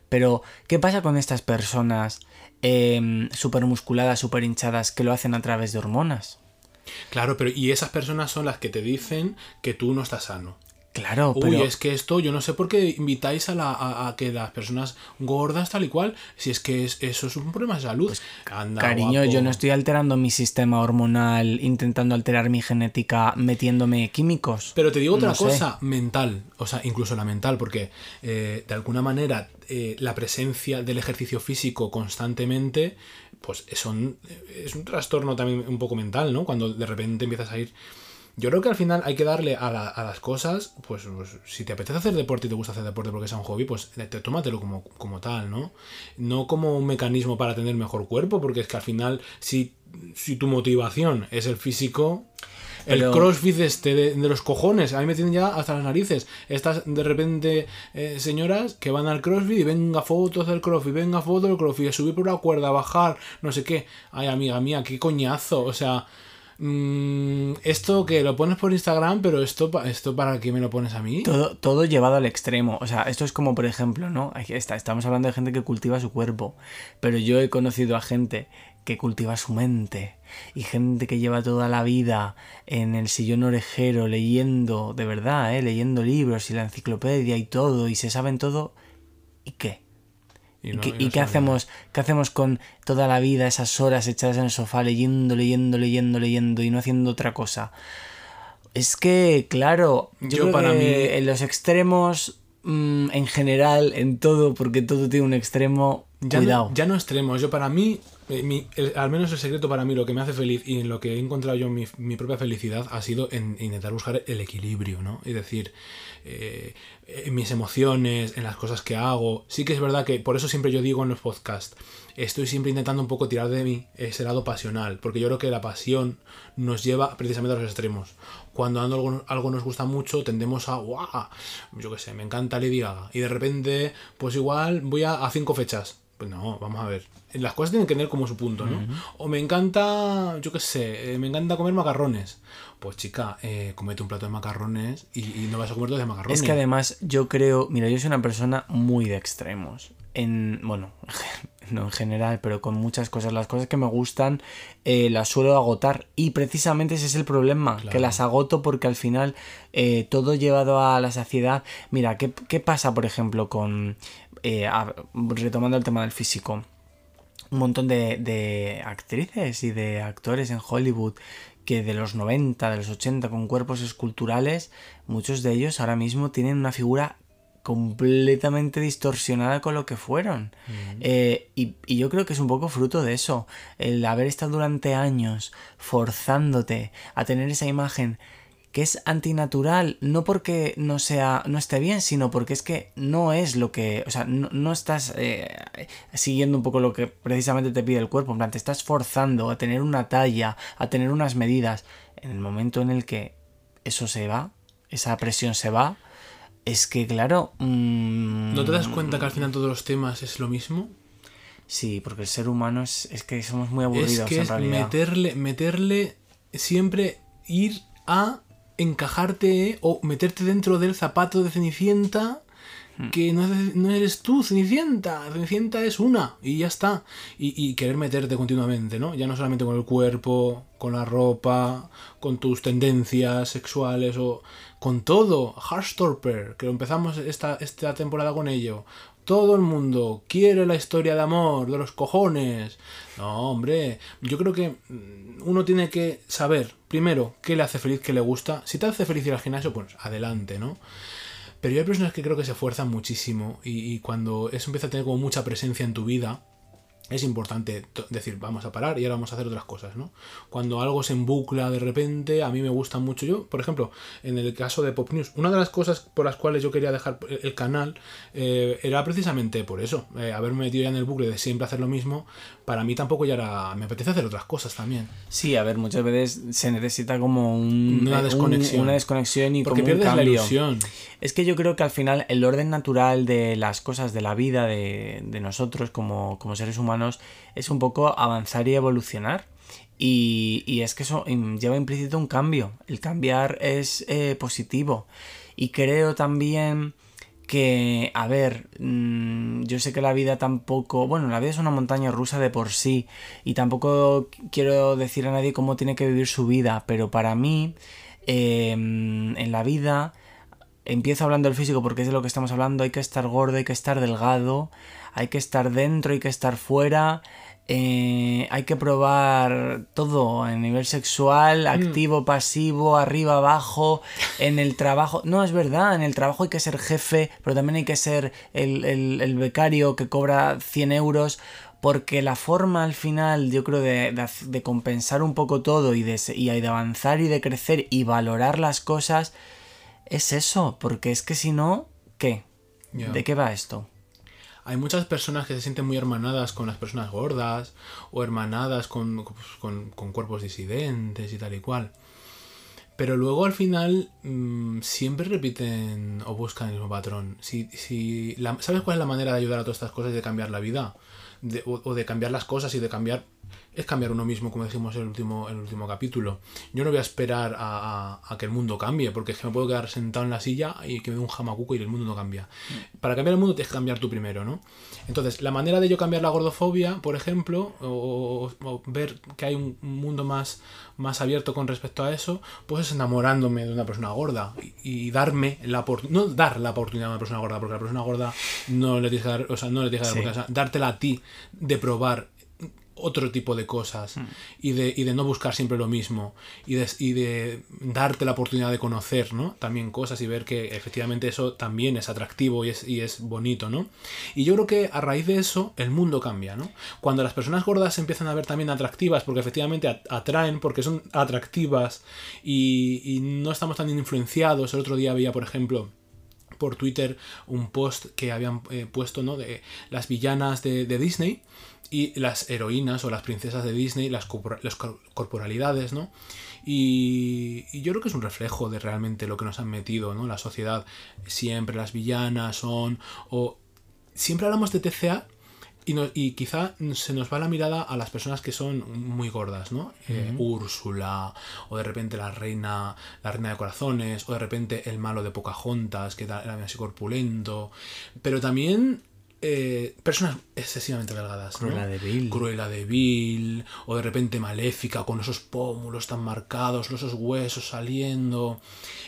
C: Pero, ¿qué pasa con estas personas eh, súper musculadas, súper hinchadas, que lo hacen a través de hormonas?
B: Claro, pero y esas personas son las que te dicen que tú no estás sano.
C: Claro,
B: Uy,
C: pero...
B: es que esto, yo no sé por qué invitáis a, la, a, a que las personas gordas tal y cual, si es que es, eso es un problema de salud. Pues,
C: Anda, cariño, guapo. yo no estoy alterando mi sistema hormonal, intentando alterar mi genética, metiéndome químicos.
B: Pero te digo otra no cosa, sé. mental, o sea, incluso la mental, porque eh, de alguna manera eh, la presencia del ejercicio físico constantemente, pues son, es un trastorno también un poco mental, ¿no? Cuando de repente empiezas a ir Yo creo que al final hay que darle a, la- a las cosas, pues, pues, si te apetece hacer deporte y te gusta hacer deporte porque sea un hobby, pues te, te- tómatelo como, como tal, ¿no? No como un mecanismo para tener mejor cuerpo, porque es que al final, si, si tu motivación es el físico, el crossfit este de, de los cojones, a mí me tienen ya hasta las narices. Estas de repente eh, señoras que van al crossfit y venga fotos del crossfit, venga fotos del crossfit, subir por la cuerda, bajar, no sé qué. Ay, amiga mía, qué coñazo. O sea, mm, esto que lo pones por Instagram, pero esto, esto para qué me lo pones a mí.
C: Todo, todo llevado al extremo. O sea, esto es como, por ejemplo, ¿no? Está, estamos hablando de gente que cultiva su cuerpo. Pero yo he conocido a gente que cultiva su mente. Y gente que lleva toda la vida en el sillón orejero leyendo, de verdad, ¿eh? Leyendo libros y la enciclopedia y todo. Y se saben todo. ¿Y qué? ¿Y,
B: no-
C: qué,
B: no
C: y qué
B: sabe
C: hacemos? ¿Qué hacemos con toda la vida, esas horas echadas en el sofá, leyendo, leyendo, leyendo, leyendo y no haciendo otra cosa? Es que, claro, yo,
B: Yo
C: creo
B: para
C: que
B: mí-
C: en los extremos, mm, en general, en todo, porque todo tiene un extremo,
B: Ya
C: cuidado.
B: no, ya no extremos. Yo para mí, el- al menos el secreto para mí, lo que me hace feliz y en lo que he encontrado yo mi, propia felicidad ha sido en intentar buscar el equilibrio, ¿no? Es decir, eh, en mis emociones, en las cosas que hago. Sí que es verdad que por eso siempre yo digo en los podcasts, estoy siempre intentando un poco tirar de mí ese lado pasional, porque yo creo que la pasión nos lleva precisamente a los extremos. Cuando algo, algo nos gusta mucho, tendemos a, ¡guau! Yo qué sé, me encanta Lady Gaga. Y de repente, pues igual voy a cinco fechas. Pues no, vamos a ver. Las cosas tienen que tener como su punto, ¿no? O me encanta, yo qué sé, eh, me encanta comer macarrones. Pues chica, eh, comete un plato de macarrones y, y no vas a comer dos de macarrones.
C: Es que además yo creo, mira, yo soy una persona muy de extremos. En, bueno, <laughs> no en general, pero con muchas cosas. Las cosas que me gustan eh, las suelo agotar. Y precisamente ese es el problema, que las agoto porque al final eh, todo llevado a la saciedad. Mira, ¿qué, qué pasa, por ejemplo, con... eh, a- retomando el tema del físico un montón de, de actrices y de actores en Hollywood que de los 90, de los 80, con cuerpos esculturales, muchos de ellos ahora mismo tienen una figura completamente distorsionada con lo que fueron. Eh, y, y yo creo que es un poco fruto de eso, el haber estado durante años forzándote a tener esa imagen que es antinatural, no porque no sea, no esté bien, sino porque es que no es lo que, o sea, no, no estás eh, siguiendo un poco lo que precisamente te pide el cuerpo, en plan, te estás forzando a tener una talla, a tener unas medidas. En el momento en el que eso se va, esa presión se va, es que claro, mm,
B: ¿No te das cuenta que al final todos los temas es lo mismo?
C: sí, porque el ser humano es, es que somos muy aburridos
B: es que
C: en
B: es meterle, meterle siempre ir a encajarte o meterte dentro del zapato de Cenicienta
C: Hmm.
B: que no, no eres tú, Cenicienta. Cenicienta es una y ya está. Y, y querer meterte continuamente, ¿no? Ya no solamente con el cuerpo, con la ropa, con tus tendencias sexuales o con todo. Heartstopper, que empezamos esta, esta temporada con ello. Todo el mundo quiere la historia de amor, de los cojones. No, hombre, yo creo que mm, uno tiene que saber, primero, qué le hace feliz, qué le gusta. Si te hace feliz ir al gimnasio, pues adelante, ¿no? Pero hay personas que creo que se esfuerzan muchísimo y, y cuando eso empieza a tener como mucha presencia en tu vida, es importante decir, vamos a parar y ahora vamos a hacer otras cosas, ¿no? Cuando algo se embucla de repente, a mí me gusta mucho. Yo, por ejemplo, en el caso de Pop News, una de las cosas por las cuales yo quería dejar el el canal eh, era precisamente por eso, eh, haberme metido ya en el bucle de siempre hacer lo mismo. Para mí tampoco ya era. Me apetece hacer otras cosas también.
C: Sí, a ver, muchas veces se necesita como un,
B: Una
C: un-
B: desconexión.
C: una desconexión y
B: Porque
C: como un
B: pierdes la ilusión.
C: Es que yo creo que al final el orden natural de las cosas de la vida de, de nosotros como, como seres humanos es un poco avanzar y evolucionar. Y, y es que eso lleva implícito un cambio. El cambiar es eh, positivo. Y creo también que, a ver, mm, yo sé que la vida tampoco, bueno, la vida es una montaña rusa de por sí y tampoco quiero decir a nadie cómo tiene que vivir su vida, pero para mí, eh, en la vida, empiezo hablando del físico porque es de lo que estamos hablando, hay que estar gordo, hay que estar delgado, hay que estar dentro, hay que estar fuera. Eh, hay que probar todo a nivel sexual, activo, pasivo, arriba, abajo, en el trabajo. No, es verdad, en el trabajo hay que ser jefe, pero también hay que ser el, el- el becario que cobra 100 euros. Porque la forma al final, yo creo, de, de, de compensar un poco todo y de, y de avanzar y de crecer y valorar las cosas es eso. Porque es que si no, ¿qué? ¿De qué va esto?
B: Hay muchas personas que se sienten muy hermanadas con las personas gordas o hermanadas con, pues, con, con cuerpos disidentes y tal y cual. Pero luego al final mmm, siempre repiten o buscan el mismo patrón. Si, si la, ¿Sabes cuál es la manera de ayudar a todas estas cosas y de cambiar la vida? De, o, de cambiar las cosas y de cambiar... Es cambiar uno mismo, como decimos en el último, en el último capítulo. Yo no voy a esperar a, a, a, que el mundo cambie, porque es que me puedo quedar sentado en la silla y que me dé un jamacuco y el mundo no cambia. Mm. Para cambiar el mundo tienes que cambiar tú primero, ¿no? Entonces, la manera de yo cambiar la gordofobia, por ejemplo, o, o ver que hay un mundo más, más abierto con respecto a eso, pues es enamorándome de una persona gorda y, y darme la oportunidad, no dar la oportunidad a una persona gorda, porque a la persona gorda no le tienes que dar, o sea, no le tienes que dar, sí. o sea, dártela a ti de probar otro tipo de cosas mm. y, de, y de no buscar siempre lo mismo y de, y de darte la oportunidad de conocer ¿no? también cosas y ver que efectivamente eso también es atractivo y es, y es bonito ¿no? y yo creo que a raíz de eso el mundo cambia ¿no? cuando las personas gordas se empiezan a ver también atractivas porque efectivamente atraen porque son atractivas y, y no estamos tan influenciados el otro día veía por ejemplo por Twitter un post que habían eh, puesto ¿no? de las villanas de, de Disney y las heroínas o las princesas de Disney, las, corpor las corporalidades, ¿no? Y, y, yo creo que es un reflejo de realmente lo que nos han metido, ¿no? La sociedad, siempre las villanas son, o siempre hablamos de TCA y, no, y quizá se nos va la mirada a las personas que son muy gordas, ¿no? Uh -huh. eh, Úrsula, o de repente la reina, la reina de corazones, o de repente el malo de Pocahontas, que era así corpulento, pero también eh, personas excesivamente delgadas.
C: Cruella
B: ¿no?
C: de Vil.
B: Cruella de Vil. O de repente maléfica, con esos pómulos tan marcados, esos huesos saliendo,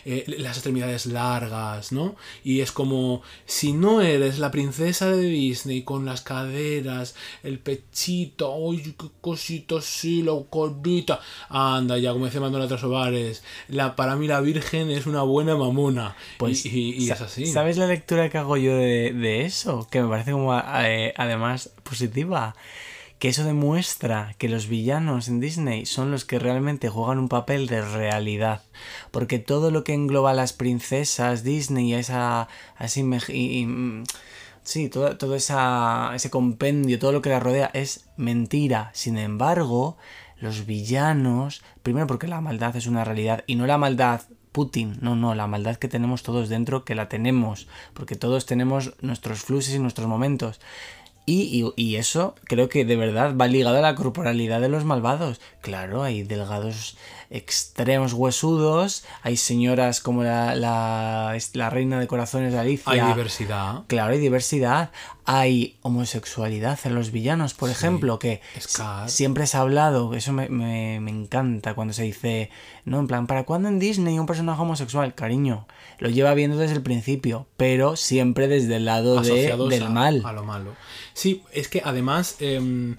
B: eh, las extremidades largas, ¿no? Y es como, si no eres la princesa de Disney con las caderas, el pechito, ¡ay, qué cosito así, la colita! Anda, ya, como dice Manuela Trasovares, la, para mí la Virgen es una buena mamona.
C: Pues,
B: y, y, y es así.
C: ¿Sabes la lectura que hago yo de, de eso? Que me parece como eh, además positiva. Que eso demuestra que los villanos en Disney son los que realmente juegan un papel de realidad. Porque todo lo que engloba a las princesas Disney a esa así y, sí todo, todo ese compendio todo lo que la rodea es mentira. Sin embargo los villanos primero porque la maldad es una realidad y no la maldad Putin, no, no, la maldad que tenemos todos dentro, que la tenemos, porque todos tenemos nuestros fluxos y nuestros momentos. Y, y, y, eso creo que de verdad va ligado a la corporalidad de los malvados. Claro, hay delgados extremos huesudos, hay señoras como la, la, la reina de corazones de Alicia.
B: Hay diversidad.
C: Claro, hay diversidad. Hay homosexualidad en los villanos, por sí, ejemplo, que
B: Scar.
C: siempre se ha hablado, eso me, me, me, encanta cuando se dice, no, en plan, ¿para cuándo en Disney un personaje homosexual? Cariño, lo lleva viendo desde el principio, pero siempre desde el lado de, del
B: a,
C: mal.
B: A lo malo. Sí, es que además eh,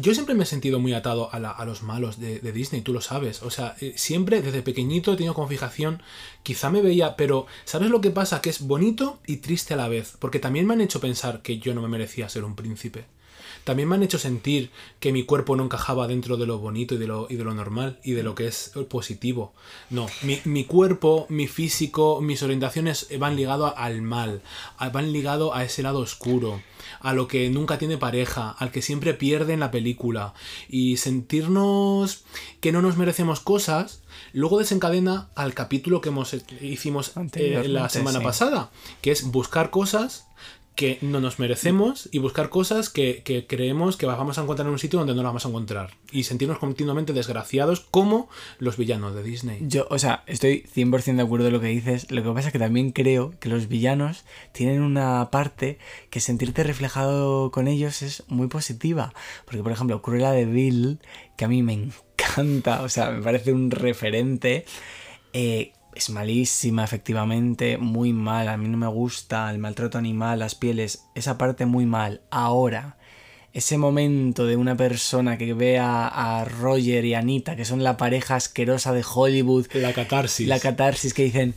B: yo siempre me he sentido muy atado a, la, los malos de, de, Disney, tú lo sabes. O sea, eh, siempre desde pequeñito he tenido como fijación, quizá me veía, pero ¿sabes lo que pasa? Que es bonito y triste a la vez, porque también me han hecho pensar que yo no me merecía ser un príncipe. También me han hecho sentir que mi cuerpo no encajaba dentro de lo bonito y de lo, y de lo normal y de lo que es positivo. No, mi, mi cuerpo, mi físico, mis orientaciones van ligados al mal, van ligados a ese lado oscuro a lo que nunca tiene pareja, al que siempre pierde en la película. Y sentirnos que no nos merecemos cosas, luego desencadena al capítulo que hemos, hicimos eh, la semana sí. pasada, que es buscar cosas que no nos merecemos y buscar cosas que, que, creemos que vamos a encontrar en un sitio donde no las vamos a encontrar. Y sentirnos continuamente desgraciados como los villanos de Disney.
C: Yo, o sea, estoy 100% de acuerdo con lo que dices. Lo que pasa es que también creo que los villanos tienen una parte que sentirte reflejado con ellos es muy positiva. Porque, por ejemplo, Cruella de Vil, que a mí me encanta, o sea, me parece un referente. Eh, es malísima, efectivamente, muy mal. A mí no me gusta el maltrato animal, las pieles, esa parte muy mal. Ahora, ese momento de una persona que ve a, a, Roger y Anita, que son la pareja asquerosa de Hollywood.
B: La catarsis.
C: La catarsis que dicen,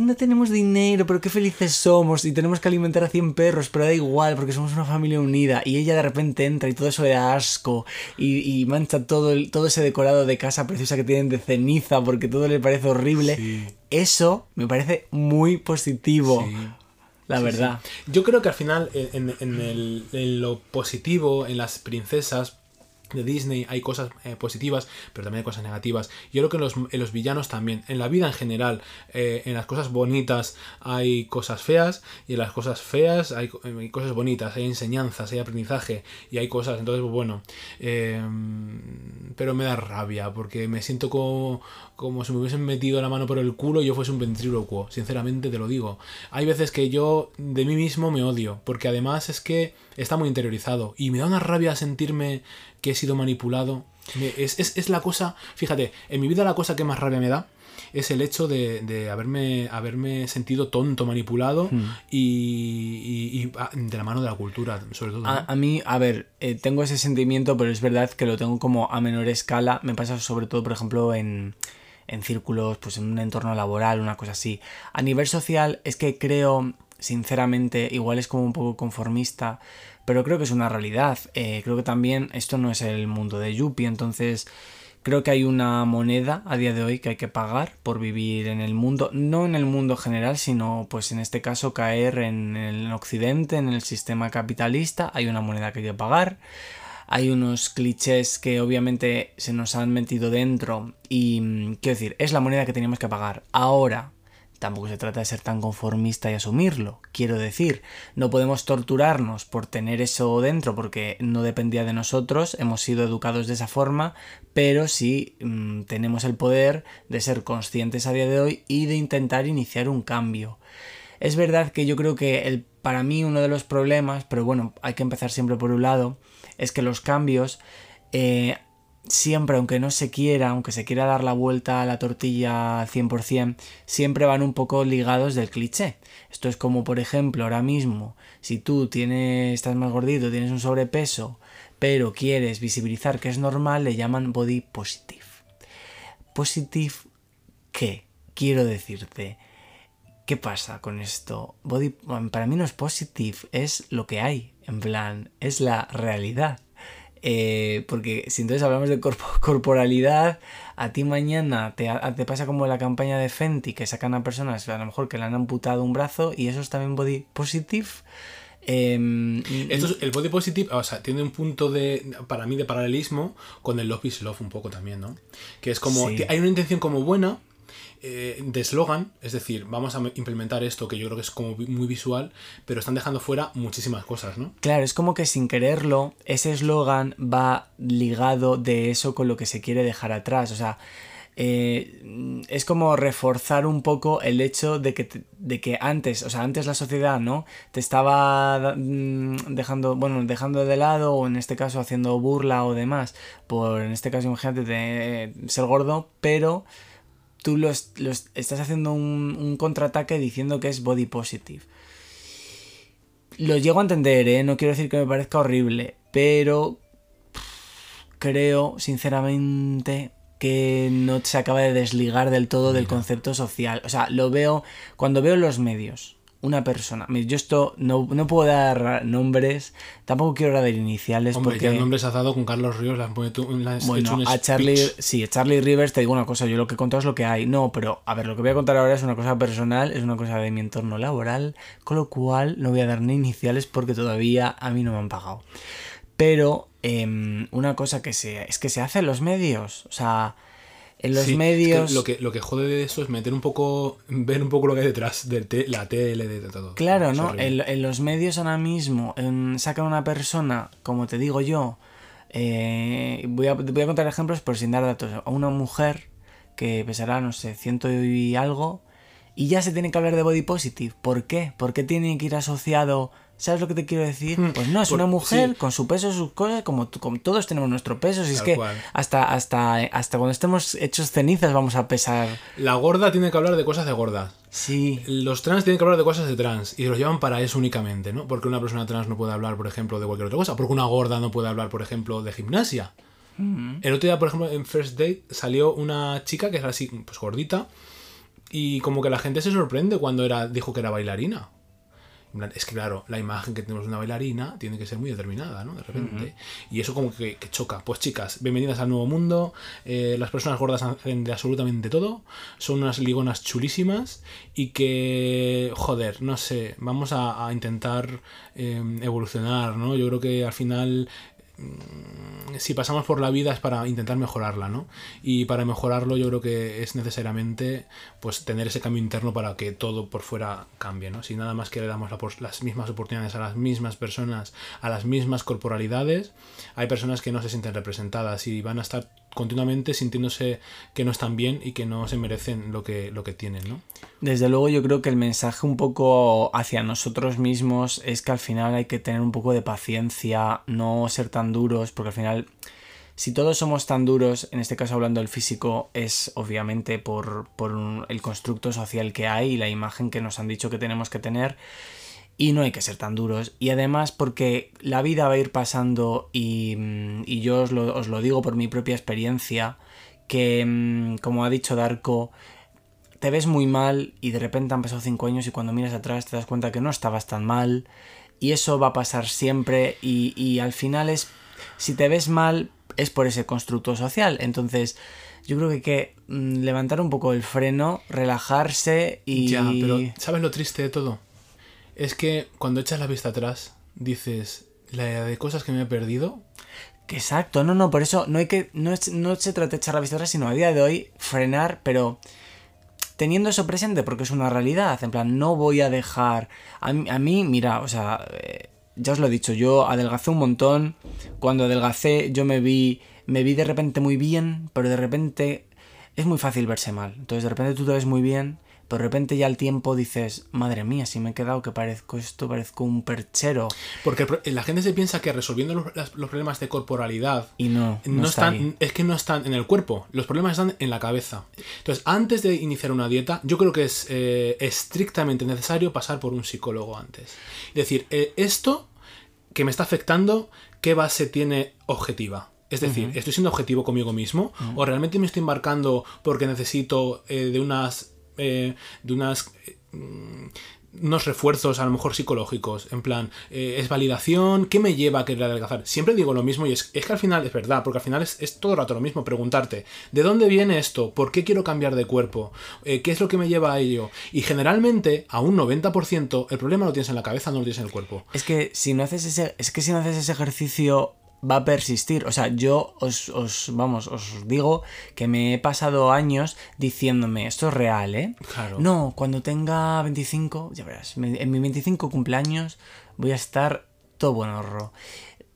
C: no tenemos dinero, pero qué felices somos y tenemos que alimentar a 100 perros, pero da igual porque somos una familia unida. Y ella de repente entra y todo eso da asco y, y mancha todo, el, todo ese decorado de casa preciosa que tienen de ceniza porque todo le parece horrible.
B: Sí.
C: Eso me parece muy positivo.
B: Sí.
C: La verdad.
B: sí. Yo creo que al final, en, en el- en lo positivo, en las princesas de Disney hay cosas eh, positivas, pero también hay cosas negativas. Yo creo que en los, en los villanos también, en la vida en general, eh, en las cosas bonitas hay cosas feas y en las cosas feas hay, hay cosas bonitas, hay enseñanzas, hay aprendizaje y hay cosas. Entonces, bueno, eh, pero me da rabia porque me siento como, como si me hubiesen metido la mano por el culo y yo fuese un ventrílocuo, sinceramente te lo digo. Hay veces que yo de mí mismo me odio, porque además es que está muy interiorizado y me da una rabia sentirme que he sido manipulado. Es, es- es la cosa, fíjate, en mi vida la cosa que más rabia me da es el hecho de, de haberme, haberme sentido tonto, manipulado y, y- y, ah, de la mano de la cultura, sobre todo. ¿no?
C: A, a mí, a ver, eh, tengo ese sentimiento, pero es verdad que lo tengo como a menor escala. Me pasa sobre todo, por ejemplo, en, en círculos, pues en un entorno laboral, una cosa así. A nivel social, es que creo, sinceramente, igual es como un poco conformista, pero creo que es una realidad. Eh, creo que también esto no es el mundo de Yuppie, entonces creo que hay una moneda a día de hoy que hay que pagar por vivir en el mundo, no en el mundo general, sino pues en este caso caer en el occidente, en el sistema capitalista, hay una moneda que hay que pagar. Hay unos clichés que obviamente se nos han metido dentro y mm, quiero decir, es la moneda que teníamos que pagar. Ahora, tampoco se trata de ser tan conformista y asumirlo. Quiero decir, no podemos torturarnos por tener eso dentro porque no dependía de nosotros, hemos sido educados de esa forma, pero sí mm, tenemos el poder de ser conscientes a día de hoy y de intentar iniciar un cambio. Es verdad que yo creo que el, para mí uno de los problemas, pero bueno, hay que empezar siempre por un lado, es que los cambios eh, siempre, aunque no se quiera, aunque se quiera dar la vuelta a la tortilla al 100%, siempre van un poco ligados del cliché. Esto es como, por ejemplo, ahora mismo, si tú tienes, estás más gordito, tienes un sobrepeso, pero quieres visibilizar que es normal, le llaman body positive. Positive, ¿qué? Quiero decirte, ¿qué pasa con esto? Body, para mí no es positive, es lo que hay, en plan, es la realidad. Eh, porque si entonces hablamos de corpo- <laughs> corporalidad, a ti mañana te, a- te pasa como la campaña de Fenty, que sacan a personas a lo mejor que le han amputado un brazo y eso es también body positive.
B: Esto es- el body positive, o sea, tiene un punto de, para mí, de paralelismo con el love is love un poco también, ¿no? Que es como,
C: Sí.
B: hay una intención como buena, eh, de eslogan, es decir, vamos a implementar esto que yo creo que es como muy visual, pero están dejando fuera muchísimas cosas, ¿no?
C: Claro, es como que sin quererlo, ese eslogan va ligado de eso con lo que se quiere dejar atrás. O sea, eh, es como reforzar un poco el hecho de que, de que antes, o sea, antes la sociedad, ¿no? Te estaba mm, dejando, bueno, dejando de lado, o en este caso haciendo burla o demás, por, en este caso, imagínate, de ser gordo, pero tú los, los- estás haciendo un, un contraataque diciendo que es body positive. Lo llego a entender, ¿eh? No quiero decir que me parezca horrible, pero creo, sinceramente, que no se acaba de desligar del todo del concepto social. O sea, lo veo cuando veo los medios. Una persona. Yo esto no, no puedo dar nombres, tampoco quiero dar iniciales
B: Hombre,
C: porque...
B: ya nombres has dado con Carlos Ríos, hecho
C: Bueno,
B: un
C: a Charlie, sí, a Charlie Rivers te digo una cosa, yo lo que he contado es lo que hay. No, pero a ver, lo que voy a contar ahora es una cosa personal, es una cosa de mi entorno laboral, con lo cual no voy a dar ni iniciales porque todavía a mí no me han pagado. Pero em, una cosa que se, es que se hace en los medios, o sea, en los
B: Sí, es que
C: medios...
B: lo, que, lo que jode de eso es meter un poco, <laughs> ver un poco lo que hay detrás de te- la tele, de todo.
C: Claro,
B: Es
C: ¿no? En, en los medios ahora mismo en- sacan una persona, como te digo yo, eh, voy, a, voy a contar ejemplos por sin dar datos, a una mujer que pesará, no sé, ciento y algo, y ya se tiene que hablar de body positive. ¿Por qué? ¿Por qué tiene que ir asociado? ¿Sabes lo que te quiero decir?
B: Hmm,
C: Pues no, es
B: por-
C: una mujer
B: sí.
C: con su peso, sus cosas, como, como todos tenemos nuestro peso. Si es
B: Tal
C: que
B: cual.
C: hasta, hasta, hasta cuando estemos hechos cenizas vamos a pesar.
B: La gorda tiene que hablar de cosas de gordas.
C: Sí.
B: Los trans tienen que hablar de cosas de trans y los llevan para eso únicamente, ¿no? Porque una persona trans no puede hablar, por ejemplo, de cualquier otra cosa. Porque una gorda no puede hablar, por ejemplo, de gimnasia. El otro día, por ejemplo, en First Date salió una chica que era así, pues gordita. Y como que la gente se sorprende cuando era, dijo que era bailarina. Es que claro, la imagen que tenemos de una bailarina tiene que ser muy determinada, ¿no? De repente. Y eso como que, que choca. Pues chicas, bienvenidas al nuevo mundo. Eh, las personas gordas hacen de absolutamente todo. Son unas ligonas chulísimas. Y que, joder, no sé, vamos a, a intentar eh, evolucionar, ¿no? Yo creo que al final si pasamos por la vida es para intentar mejorarla, ¿no? Y para mejorarlo yo creo que es necesariamente pues tener ese cambio interno para que todo por fuera cambie, ¿no? Si nada más que le damos las mismas oportunidades a las mismas personas, a las mismas corporalidades, hay personas que no se sienten representadas y van a estar continuamente sintiéndose que no están bien y que no se merecen lo que, lo que tienen, ¿no?
C: Desde luego yo creo que el mensaje un poco hacia nosotros mismos es que al final hay que tener un poco de paciencia, no ser tan duros, porque al final si todos somos tan duros, en este caso hablando del físico, es obviamente por, por el constructo social que hay y la imagen que nos han dicho que tenemos que tener. Y no hay que ser tan duros. Y además porque la vida va a ir pasando y, mm, y yo os lo, os lo digo por mi propia experiencia, que mm, como ha dicho Darko, te ves muy mal y de repente han pasado cinco años y cuando miras atrás te das cuenta que no estabas tan mal y eso va a pasar siempre y, y al final es, si te ves mal es por ese constructo social. Entonces yo creo que hay que mm, levantar un poco el freno, relajarse y...
B: Ya, pero ¿sabes lo triste de todo? Es que cuando echas la vista atrás, dices, la de cosas que me he perdido,
C: Exacto, no, no, por eso no hay que. No, es- no se trata de echar la vista atrás, sino a día de hoy frenar, pero teniendo eso presente, porque es una realidad. En plan, no voy a dejar. A mí, a mí, mira, o sea, eh, ya os lo he dicho, yo adelgacé un montón. Cuando adelgacé, yo me vi. Me vi de repente muy bien, pero de repente es muy fácil verse mal. Entonces, de repente tú te ves muy bien, pero de repente ya al tiempo dices, madre mía, si me he quedado que parezco esto, parezco un perchero.
B: porque la gente se piensa que resolviendo los, problemas de corporalidad
C: Y no, no,
B: no
C: está
B: están,
C: ahí.
B: es que no están en el cuerpo, los problemas están en la cabeza. Entonces, antes de iniciar una dieta, yo creo que es eh, estrictamente necesario pasar por un psicólogo antes. Es decir, eh, esto que me está afectando, ¿qué base tiene objetiva? Es decir, ¿estoy siendo objetivo conmigo mismo? ¿O realmente me estoy embarcando porque necesito eh, de unas. Eh, de unas. eh, mm, unos refuerzos a lo mejor psicológicos, en plan, eh, es validación, ¿qué me lleva a querer adelgazar? Siempre digo lo mismo y es, es que al final es verdad, porque al final es, es todo el rato lo mismo, preguntarte, ¿de dónde viene esto? ¿Por qué quiero cambiar de cuerpo? ¿Qué es lo que me lleva a ello? Y generalmente, a un 90%, el problema lo tienes en la cabeza, no lo tienes en el cuerpo.
C: Es que si no haces ese, es que si no haces ese ejercicio va a persistir. O sea, yo os, os- vamos, os digo que me he pasado años diciéndome, esto es real, ¿eh?
B: Claro.
C: No, cuando tenga 25, ya verás, en mi 25 cumpleaños voy a estar todo buen horro.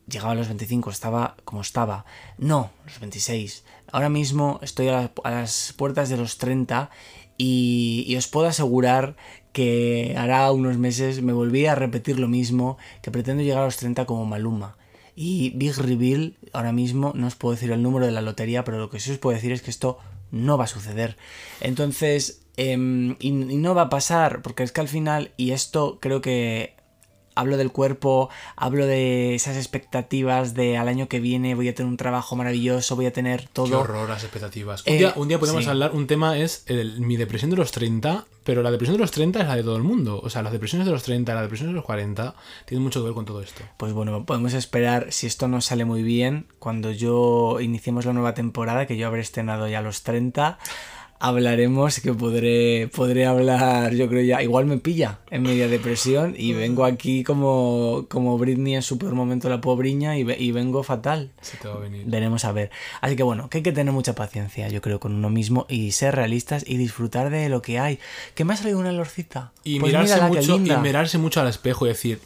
C: Llegaba a los 25, estaba como estaba. No, los 26. Ahora mismo estoy a, la- a las puertas de los 30 y, y os puedo asegurar que hará unos meses me volví a repetir lo mismo, que pretendo llegar a los 30 como Maluma. Y Big Reveal, ahora mismo no os puedo decir el número de la lotería, pero lo que sí os puedo decir es que esto no va a suceder. Entonces, em, y, y no va a pasar, porque es que al final, y esto creo que hablo del cuerpo, hablo de esas expectativas de al año que viene voy a tener un trabajo maravilloso, voy a tener
B: Qué
C: todo.
B: horror las expectativas. Un,
C: Eh,
B: día, un día podemos
C: sí.
B: hablar, un tema es el- mi depresión de los 30, pero la depresión de los 30 es la de todo el mundo. O sea, las depresiones de los 30, las depresiones de los 40, tienen mucho que ver con todo esto.
C: Pues bueno, podemos esperar, si esto no sale muy bien, cuando yo iniciemos la nueva temporada, que yo habré estrenado ya a los 30, hablaremos que podré, podré hablar, yo creo ya, igual me pilla en media depresión y vengo aquí como, como Britney en su peor momento la pobriña y, y vengo fatal.
B: Se te va a venir.
C: Veremos a ver. Así que bueno, que hay que tener mucha paciencia, yo creo, con uno mismo y ser realistas y disfrutar de lo que hay. ¿Qué me ha salido una lorcita?
B: Y,
C: Pues
B: mirarse
C: mírala,
B: mucho, y
C: linda.
B: mirarse mucho al espejo y decir,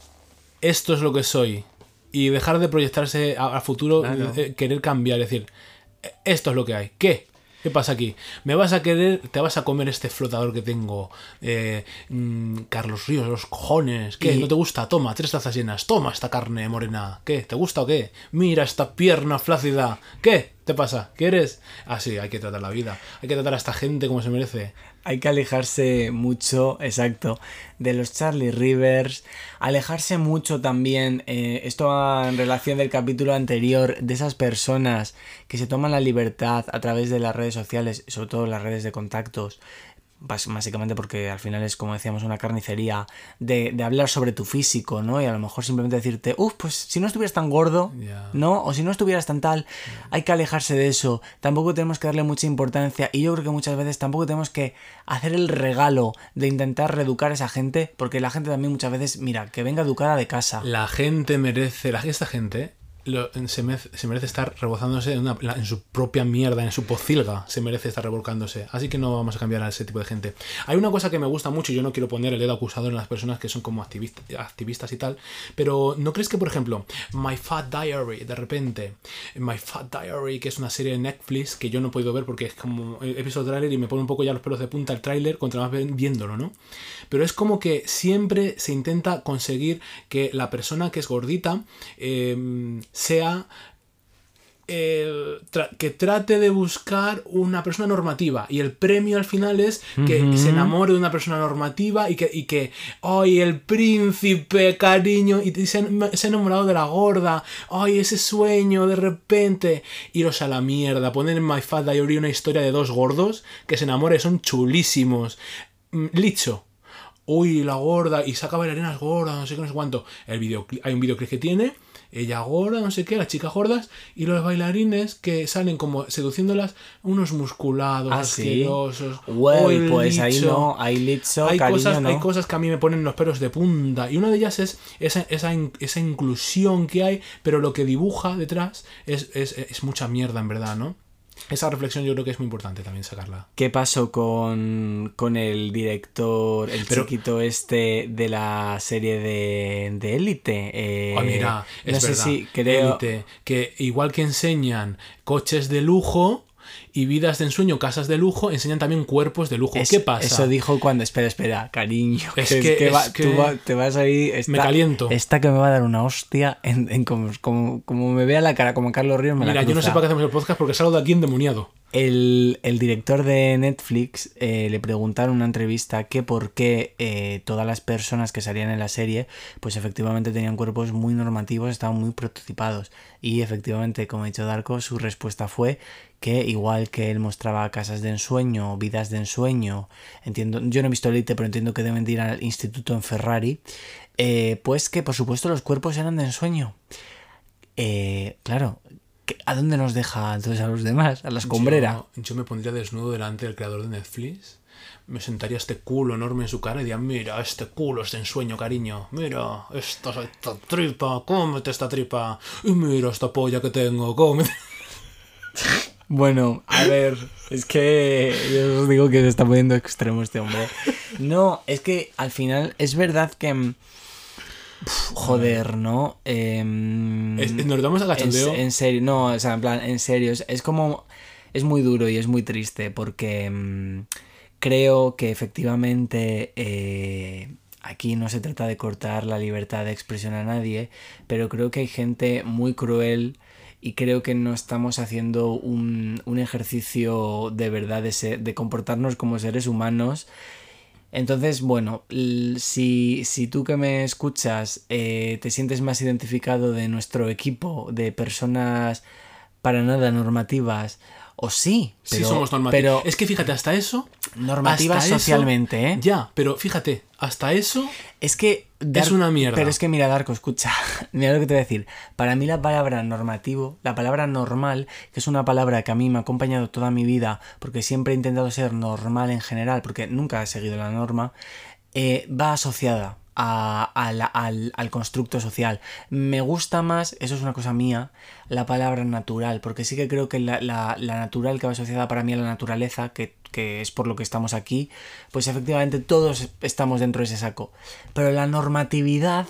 B: esto es lo que soy. Y dejar de proyectarse a, a futuro,
C: Claro.
B: eh, querer cambiar, decir, "Eh, esto es lo que hay. ¿Qué? ¿Qué pasa aquí? ¿Me vas a querer, te vas a comer este flotador que tengo? Eh, mm, Carlos Ríos, los cojones. ¿Qué?
C: Y-
B: ¿No te gusta? Toma, tres tazas llenas. Toma esta carne morena. ¿Qué? ¿Te gusta o qué? Mira esta pierna flácida. ¿Qué? ¿Te pasa? ¿Quieres? Así, hay que tratar la vida. Hay que tratar a esta gente como se merece.
C: Hay que alejarse mucho, exacto, de los Charlie Rivers, alejarse mucho también, eh, esto en relación del capítulo anterior, de esas personas que se toman la libertad a través de las redes sociales, sobre todo las redes de contactos, básicamente porque al final es, como decíamos, una carnicería de, de hablar sobre tu físico, ¿no? Y a lo mejor simplemente decirte, uff, pues si no estuvieras tan gordo. ¿no? O si no estuvieras tan tal, hay que alejarse de eso. Tampoco tenemos que darle mucha importancia y yo creo que muchas veces tampoco tenemos que hacer el regalo de intentar reeducar a esa gente, porque la gente también muchas veces, mira, que venga educada de casa.
B: La gente merece, la, esta gente se, merece, estar rebozándose en, su propia mierda, en su pocilga, se merece estar revolcándose. Así que no vamos a cambiar a ese tipo de gente. Hay una cosa que me gusta mucho, y yo no quiero poner el dedo acusador en las personas que son como activist- activistas y tal, pero ¿no crees que, por ejemplo, My Fat Diary, de repente, My Fat Diary, que es una serie de Netflix que yo no he podido ver porque es como he visto el tráiler y me pone un poco ya los pelos de punta el tráiler contra más viéndolo, ¿no? Pero es como que siempre se intenta conseguir que la persona que es gordita eh, sea eh, tra- que trate de buscar una persona normativa y el premio al final es que se enamore de una persona normativa y que, y que ¡ay, el príncipe, cariño! Y se, ha- se ha enamorado de la gorda ¡ay, ese sueño de repente! Iros a la mierda, poner en My Fat Diary una historia de dos gordos que se enamoran son chulísimos. Mm, Licho, uy, la gorda, y saca bailarinas gordas, no sé qué, no sé cuánto. El videoclip, hay un videoclip que tiene, ella gorda, no sé qué, las chicas gordas, y los bailarines que salen como seduciéndolas, unos musculados,
C: Ah, sí.
B: asquerosos.
C: Well, pues ahí no, ahí licho,
B: hay
C: cariño,
B: cosas,
C: no.
B: hay cosas que a mí me ponen los pelos de punta. Y una de ellas es esa, esa, esa inclusión que hay, pero lo que dibuja detrás es, es, es mucha mierda, en verdad, ¿no? Esa reflexión yo creo que es muy importante también sacarla.
C: ¿Qué pasó con, con el director, el
B: Pero-
C: chiquito este de la serie de, de Élite? Eh,
B: Ah, mira, es
C: no sé
B: verdad.
C: si creo...
B: Élite, que igual que enseñan coches de lujo y vidas de ensueño, casas de lujo, enseñan también cuerpos de lujo.
C: Es-
B: ¿Qué pasa?
C: Eso dijo cuando. Espera, espera, cariño.
B: Es
C: que,
B: que-
C: va-
B: es que-
C: tú va- te vas ahí. Esta,
B: Me caliento.
C: Esta que me va a dar una hostia en, en como, como, como me vea la cara, como Carlos Ríos me la
B: Mira, yo no sé para qué hacemos el podcast porque salgo de aquí endemoniado.
C: El, el director de Netflix eh, le preguntaron en una entrevista que por qué eh, todas las personas que salían en la serie, pues efectivamente tenían cuerpos muy normativos, estaban muy prototipados. Y efectivamente, como ha dicho Darko, su respuesta fue que igual que él mostraba casas de ensueño, vidas de ensueño, entiendo, yo no he visto Elite, pero entiendo que deben de ir al instituto en Ferrari, eh, pues que por supuesto los cuerpos eran de ensueño. Eh, claro, ¿qué- ¿a dónde nos deja entonces a los demás? A la escombrera.
B: Yo, yo me pondría desnudo delante del creador de Netflix. Me sentaría este culo enorme en su cara y diría, mira, este culo es de ensueño, cariño. Mira, esta, esta tripa, cómete esta tripa. Y mira esta polla que tengo, cómete. <laughs>
C: Bueno, a ver, es que yo os digo que se está poniendo extremo este hombre. No, es que al final es verdad que... mm, joder, ¿no?
B: Es- nos damos a
C: en,
B: cachondeo.
C: en serio, no, o sea, en plan, en serio, es, es como... Es muy duro y es muy triste porque mm, creo que efectivamente eh, aquí no se trata de cortar la libertad de expresión a nadie, pero creo que hay gente muy cruel y creo que no estamos haciendo un, un ejercicio de verdad de, ser- de comportarnos como seres humanos. Entonces, bueno, si, si tú que me escuchas eh, te sientes más identificado de nuestro equipo de personas para nada normativas, o sí,
B: sí somos normativos.
C: pero
B: Es que fíjate, hasta eso...
C: normativas
B: eso-
C: socialmente, ¿eh?
B: Ya, pero fíjate, hasta eso...
C: Es que.
B: Es una mierda.
C: Pero es que mira, Darko, escucha. <laughs> Mira lo que te voy a decir. Para mí, la palabra normativo, la palabra normal, que es una palabra que a mí me ha acompañado toda mi vida, porque siempre he intentado ser normal en general, porque nunca he seguido la norma, eh, va asociada a- a la- al, al constructo social. Me gusta más, eso es una cosa mía, la palabra natural, porque sí que creo que la, la- la natural que va asociada para mí a la naturaleza, que, que es por lo que estamos aquí, pues efectivamente todos estamos dentro de ese saco. Pero la normatividad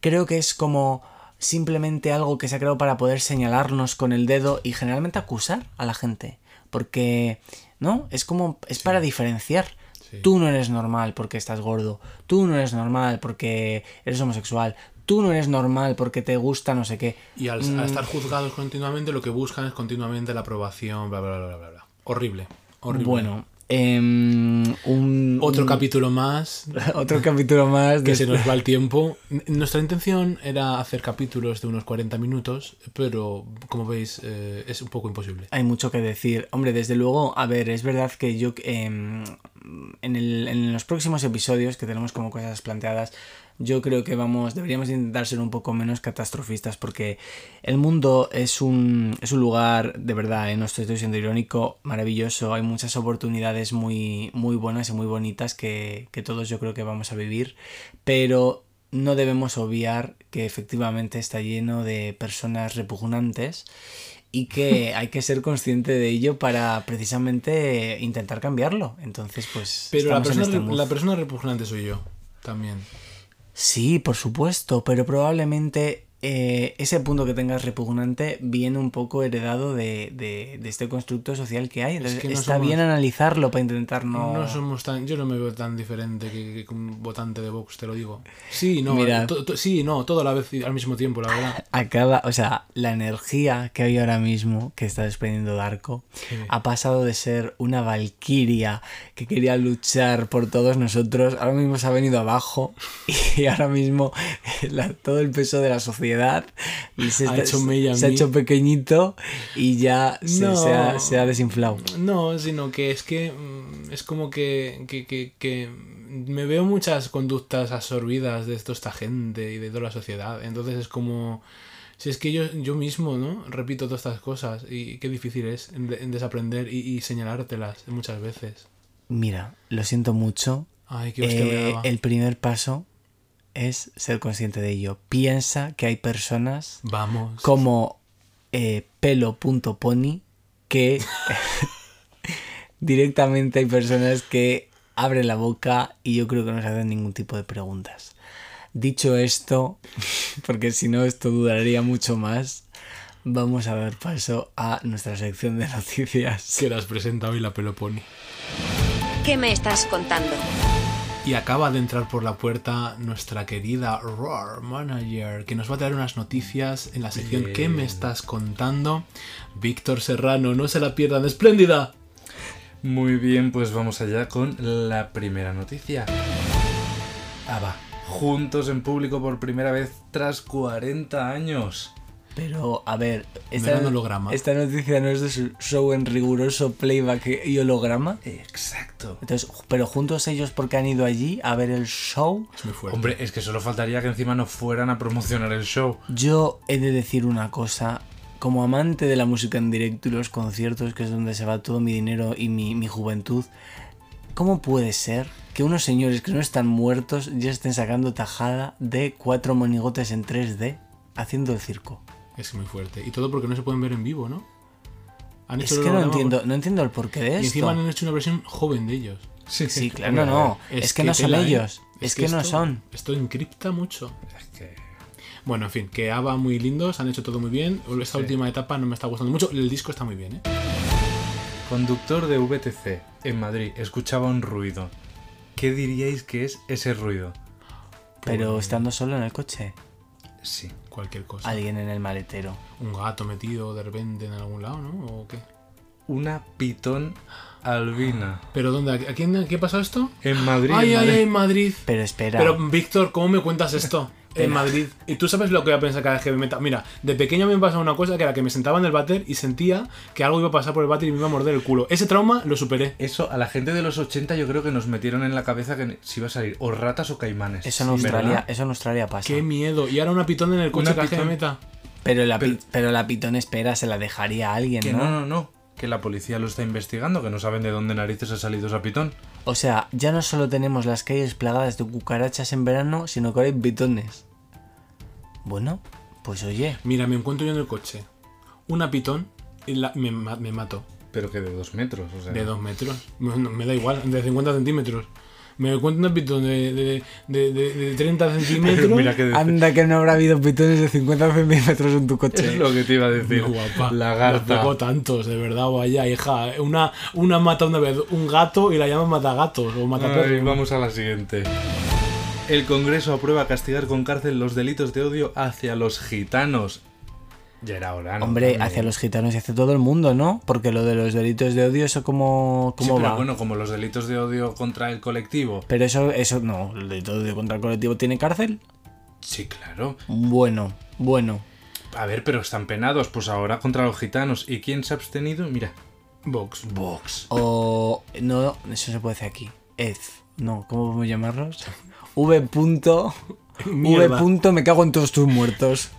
C: creo que es como simplemente algo que se ha creado para poder señalarnos con el dedo y generalmente acusar a la gente. Porque, ¿no? Es como, es para diferenciar.
B: Sí.
C: Tú no eres normal porque estás gordo. Tú no eres normal porque eres homosexual. Tú no eres normal porque te gusta no sé qué.
B: Y al,
C: Mm.
B: al estar juzgados continuamente, lo que buscan es continuamente la aprobación, bla, bla, bla, bla, bla. Horrible. Horrible.
C: Bueno, em, un,
B: Otro
C: un-
B: capítulo más <laughs>
C: otro capítulo más de
B: que se nos va el tiempo. Nuestra intención era hacer capítulos de unos 40 minutos, pero como veis eh, es un poco imposible.
C: Hay mucho que decir. Hombre, desde luego, a ver, es verdad que yo em, en, el- en los próximos episodios, que tenemos como cosas planteadas, yo creo que vamos, deberíamos intentar ser un poco menos catastrofistas porque el mundo es un, es un lugar, de verdad, ¿eh? no estoy, estoy siendo irónico, maravilloso, hay muchas oportunidades muy, muy buenas y muy bonitas que, que todos yo creo que vamos a vivir, pero no debemos obviar que efectivamente está lleno de personas repugnantes y que <laughs> hay que ser consciente de ello para precisamente intentar cambiarlo. Entonces, pues...
B: Pero la persona,
C: este
B: la persona repugnante soy yo. También.
C: Sí, por supuesto, pero probablemente eh, ese punto que tengas repugnante viene un poco heredado de, de- de este constructo social que hay. Entonces,
B: que no
C: está
B: somos-
C: bien analizarlo para intentar no...
B: No somos tan. Yo no me veo tan diferente que, que un votante de Vox, te lo digo. Sí, no.
C: Mira.
B: to- to- sí, no, todo a la vez y al mismo tiempo, la verdad. <laughs>
C: Acaba, o sea, la energía que hay ahora mismo que está desprendiendo Darko
B: Sí.
C: ha pasado de ser una valquiria que quería luchar por todos nosotros, ahora mismo se ha venido abajo <laughs> y ahora mismo la- todo el peso de la sociedad se,
B: Ha
C: está-
B: hecho mella en
C: se ha hecho pequeñito y ya se,
B: No.
C: se ha, se ha desinflado.
B: No, sino que es que mm, es como que, que, que, que me veo muchas conductas absorbidas de toda esta gente y de toda la sociedad. Entonces es como. Si es que yo, yo mismo, ¿no? Repito todas estas cosas y qué difícil es en, en desaprender y, y señalártelas muchas veces.
C: Mira, lo siento mucho.
B: Ay, qué
C: Eh, el primer paso es ser consciente de ello. Piensa que hay personas
B: Vamos.
C: como eh, pelo.pony que <laughs> directamente hay personas que abren la boca y yo creo que no se hacen ningún tipo de preguntas. Dicho esto, <laughs> porque si no esto duraría mucho más, vamos a dar paso a nuestra sección de noticias.
B: Que las presenta hoy la Peloponi.
A: ¿Qué me estás contando?
B: Y acaba de entrar por la puerta nuestra querida Roar Manager, que nos va a traer unas noticias en la sección
D: Bien.
B: ¿Qué me estás contando? Víctor Serrano, no se la pierdan, espléndida.
D: Muy bien, pues vamos allá con la primera noticia. Ah, va. Juntos en público por primera vez tras 40 años.
C: Pero, a ver,
B: holograma.
C: esta noticia no es de su show en riguroso playback y holograma.
D: Exacto.
C: Entonces, pero juntos ellos porque han ido allí a ver el show,
B: Es muy fuerte.
D: Hombre, es que solo faltaría que encima no fueran a promocionar el show.
C: yo he de decir una cosa. Como amante de la música en directo y los conciertos, que es donde se va todo mi dinero y mi, mi juventud, ¿cómo puede ser que unos señores que no están muertos ya estén sacando tajada de cuatro monigotes en 3D haciendo el circo?
B: Es muy fuerte. Y todo porque no se pueden ver en vivo, ¿no? Han
C: Es
B: el
C: que no entiendo, no entiendo el porqué de
B: Y
C: esto.
B: encima han hecho una versión joven de ellos.
D: Sí,
C: Sí, <laughs> claro, no, no. Es, que, no son
B: tela, ¿eh?
C: ellos. Es, que, no
B: esto-
C: son.
B: Esto encripta mucho.
D: Es que...
B: Bueno, en fin, que ABBA muy lindos, han hecho todo muy bien. Esta última etapa no me está gustando mucho. El disco está muy bien, ¿eh?
D: Conductor de VTC en Madrid escuchaba un ruido. ¿Qué diríais que es ese ruido?
C: Pero estando solo en el coche.
D: Sí.
B: Cualquier cosa.
C: Alguien en el maletero.
B: Un gato metido de repente en algún lado, ¿no? ¿O qué?
D: Una pitón albina.
B: ¿Pero dónde? ¿A quién, ¿a quién pasó esto?
D: En Madrid.
B: ay,
D: en
B: ay,
D: Madrid.
B: ay, en Madrid.
C: Pero espera.
B: Pero, Víctor, ¿cómo me cuentas esto? <laughs> En Madrid. Y tú sabes lo que voy a pensar cada vez que me meta. Mira, de pequeño me pasaba una cosa que era que me sentaba en el váter y sentía que algo iba a pasar por el váter y me iba a morder el culo. Ese trauma lo superé.
D: Eso a la gente de los 80 yo creo que nos metieron en la cabeza que si iba a salir o ratas o caimanes.
C: eso en Australia,
D: ¿verdad?
C: eso en Australia pasa.
B: Qué miedo. Y ahora una pitón en el coche
D: Una
B: cada vez que me meta.
C: Pero la,
D: Pero-
C: pi- pero la pitón espera, se la dejaría a alguien,
D: Que
C: ¿no?
D: no, no, no. Que la policía lo está investigando, que no saben de dónde narices ha salido esa pitón.
C: O sea, ya no solo tenemos las calles plagadas de cucarachas en verano, sino que ahora hay pitones. Bueno, pues oye,
B: Mira, me encuentro yo en el coche. Una pitón y la- me, me mato.
D: Pero que de dos metros, o sea.
B: De dos metros. Me, no- me da igual, de 50 centímetros. Me encuentro una pitón de, de, de, de- de 30 <laughs> centímetros.
D: Mira que de-
C: anda que no habrá habido pitones de 50 centímetros en tu coche.
D: es lo que te iba a decir.
B: guapa.
D: Lagarta.
B: tengo tantos, de verdad, vaya, hija. Una, una mata una vez un gato y la llaman matagatos o
D: Ay,
B: mataperros.
D: vamos a la siguiente. El Congreso aprueba castigar con cárcel los delitos de odio hacia los gitanos. Ya era hora, ¿no?
C: Hombre,
D: También.
C: hacia los gitanos y hacia todo el mundo, ¿no? Porque lo de los delitos de odio, ¿eso cómo,
D: Sí,
C: cómo
D: pero
C: va?
D: bueno, como los delitos de odio contra el colectivo.
C: Pero eso, eso no, el delito de odio contra el colectivo tiene cárcel.
D: Sí, claro.
C: Bueno, bueno.
D: A ver, pero están penados, pues ahora contra los gitanos. ¿Y quién se ha abstenido? Mira,
B: Vox.
D: Vox.
C: O. No, eso se puede decir aquí. Ed. No, ¿cómo podemos llamarlos? <laughs> V. Punto, v. Punto, me cago en todos tus muertos.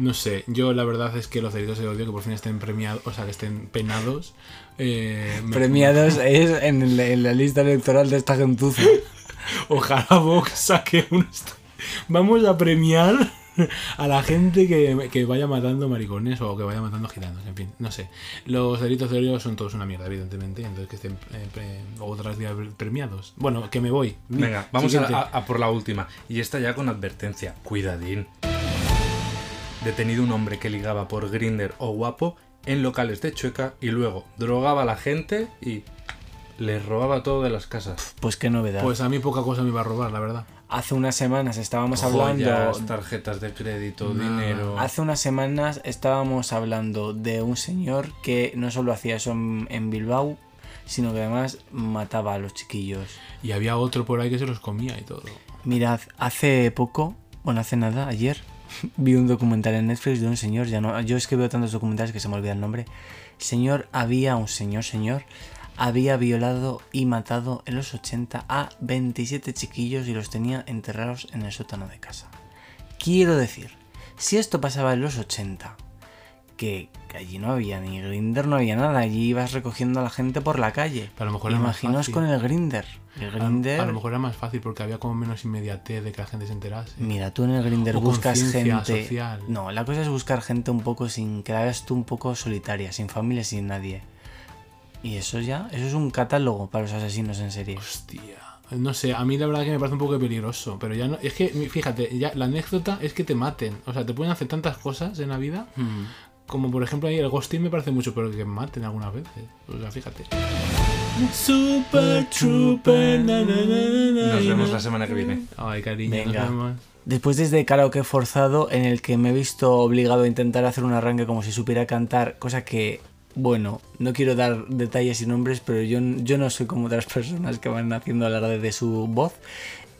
B: No sé, yo la verdad es que los delitos de odio que por fin estén premiados, o sea, que estén penados. eh, me-
C: Premiados <laughs> es en, el- en la lista electoral de esta gentuza.
B: Ojalá Vox saque un... Vamos a premiar a la gente que, que vaya matando maricones o que vaya matando gitanos, en fin, no sé. Los delitos de odio son todos una mierda, evidentemente, entonces que estén eh, pre- otras días premiados. Bueno, que me voy.
D: Venga, vamos a- a por la última. Y esta ya con advertencia. Cuidadín. Detenido un hombre que ligaba por Grinder o Guapo en locales de Chueca y luego drogaba a la gente y les robaba todo de las casas.
C: Pues qué novedad.
B: Pues a mí poca cosa me iba a robar, la verdad.
C: Hace unas semanas estábamos hablando.
D: Tarjetas de crédito, dinero.
C: Hace unas semanas estábamos hablando de un señor que no solo hacía eso en, en Bilbao, sino que además mataba a los chiquillos.
B: Y había otro por ahí que se los comía y todo.
C: Mirad, hace poco, bueno, hace nada, ayer, vi un documental en Netflix de un señor, ya no, yo es que veo tantos documentales que se me olvida el nombre. Señor, había un señor, señor, había violado y matado en los 80 a 27 chiquillos y los tenía enterrados en el sótano de casa. Quiero decir, si esto pasaba en los 80, que, allí no había ni grinder, no había nada, allí ibas recogiendo a la gente por la calle.
B: Pero a lo mejor era más
C: Imaginaos
B: fácil.
C: con el grinder. El grinder.
B: a lo mejor era más fácil porque había como menos inmediatez de que la gente se enterase.
C: Mira, tú en el Grinder
B: O
C: buscas gente.
B: social.
C: No, la cosa es buscar gente un poco sin que la veas tú un poco solitaria, sin familia, sin nadie. Y eso ya, eso es un catálogo para los asesinos en serie.
B: Hostia. No sé, a mí la verdad que me parece un poco peligroso, pero ya no. Es que, fíjate, ya la anécdota es que te maten. O sea, te pueden hacer tantas cosas en la vida,
C: Hmm.
B: Como por ejemplo ahí el ghosting me parece mucho, pero que maten algunas veces. O sea, fíjate. Super Trooper. na, na, na, na,
D: Nos vemos la semana que viene.
B: Ay, cariño,
C: Venga.
B: nos vemos.
C: Después de este karaoke forzado en el que me he visto obligado a intentar hacer un arranque como si supiera cantar, cosa que, bueno, no quiero dar detalles y nombres, pero yo, yo no soy como otras personas que van haciendo alarde de su voz.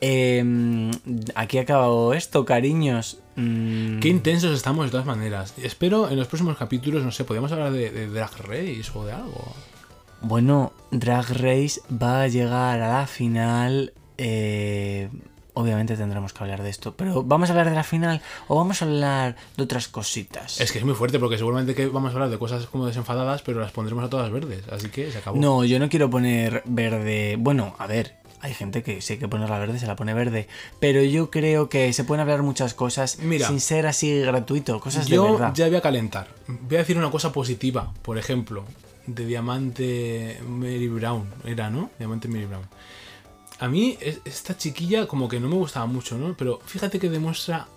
C: Eh, aquí ha acabado esto, cariños. Mm,
B: Qué intensos estamos de todas maneras. Espero en los próximos capítulos, no sé, podríamos hablar de, de Drag Race o de algo.
C: Bueno, Drag Race va a llegar a la final. eh, obviamente tendremos que hablar de esto, pero ¿vamos a hablar de la final o vamos a hablar de otras cositas?
B: Es que es muy fuerte porque seguramente que vamos a hablar de cosas como desenfadadas, pero las pondremos a todas verdes. Así que se acabó.
C: No, yo no quiero poner verde. Bueno, a ver, hay gente que sí hay que ponerla verde, se la pone verde. Pero yo creo que se pueden hablar muchas cosas
B: Mira.
C: sin ser así gratuito, cosas de
B: Yo
C: verdad.
B: ya voy a calentar. Voy a decir una cosa positiva. Por ejemplo, de Diamante Mary Brown. Era, ¿no? Diamante Mary Brown. A mí, es- esta chiquilla como que no me gustaba mucho, ¿no? Pero fíjate que demuestra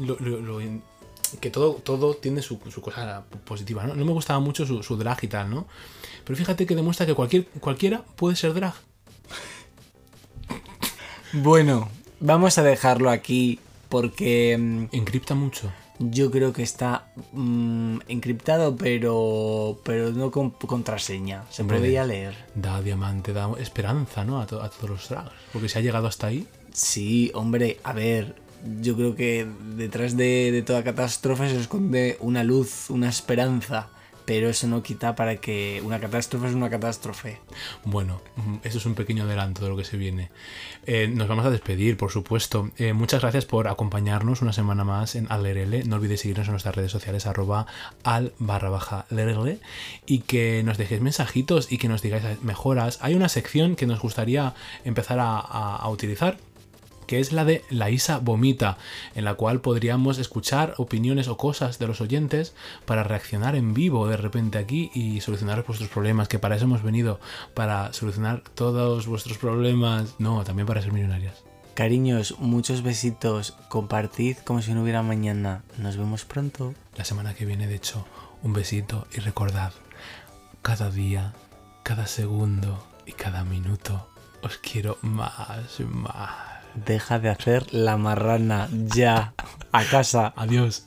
B: lo, lo- lo in- que todo, todo tiene su, su cosa positiva, ¿no? No me gustaba mucho su, su drag y tal, ¿no? Pero fíjate que demuestra que cualquier, cualquiera puede ser drag.
C: Bueno, vamos a dejarlo aquí porque mm,
B: Encripta mucho.
C: yo creo que está mm, encriptado, pero pero no con contraseña. Se
B: Hombre,
C: podía leer.
B: Da diamante, da esperanza, ¿no? A, to- a todos los drags. Porque si ha llegado hasta ahí.
C: Sí, hombre, a ver, yo creo que detrás de, de toda catástrofe se esconde una luz, una esperanza, pero eso no quita para que una catástrofe es una catástrofe.
B: Bueno, eso es un pequeño adelanto de lo que se viene. Eh, nos vamos a despedir, por supuesto. Eh, muchas gracias por acompañarnos una semana más en Alerele. No olvidéis seguirnos en nuestras redes sociales, arroba al barra baja lerele, y que nos dejéis mensajitos y que nos digáis mejoras. Hay una sección que nos gustaría empezar a utilizar que es la de La Isa Vomita, en la cual podríamos escuchar opiniones o cosas de los oyentes para reaccionar en vivo de repente aquí y solucionar vuestros problemas, que para eso hemos venido, para solucionar todos vuestros problemas, no, también para ser millonarias.
C: Cariños, muchos besitos, compartid como si no hubiera mañana. Nos vemos pronto.
B: La semana que viene, de hecho, un besito y recordad, cada día, cada segundo y cada minuto, os quiero más, más.
C: Deja de hacer la marrana ya. A casa.
B: Adiós.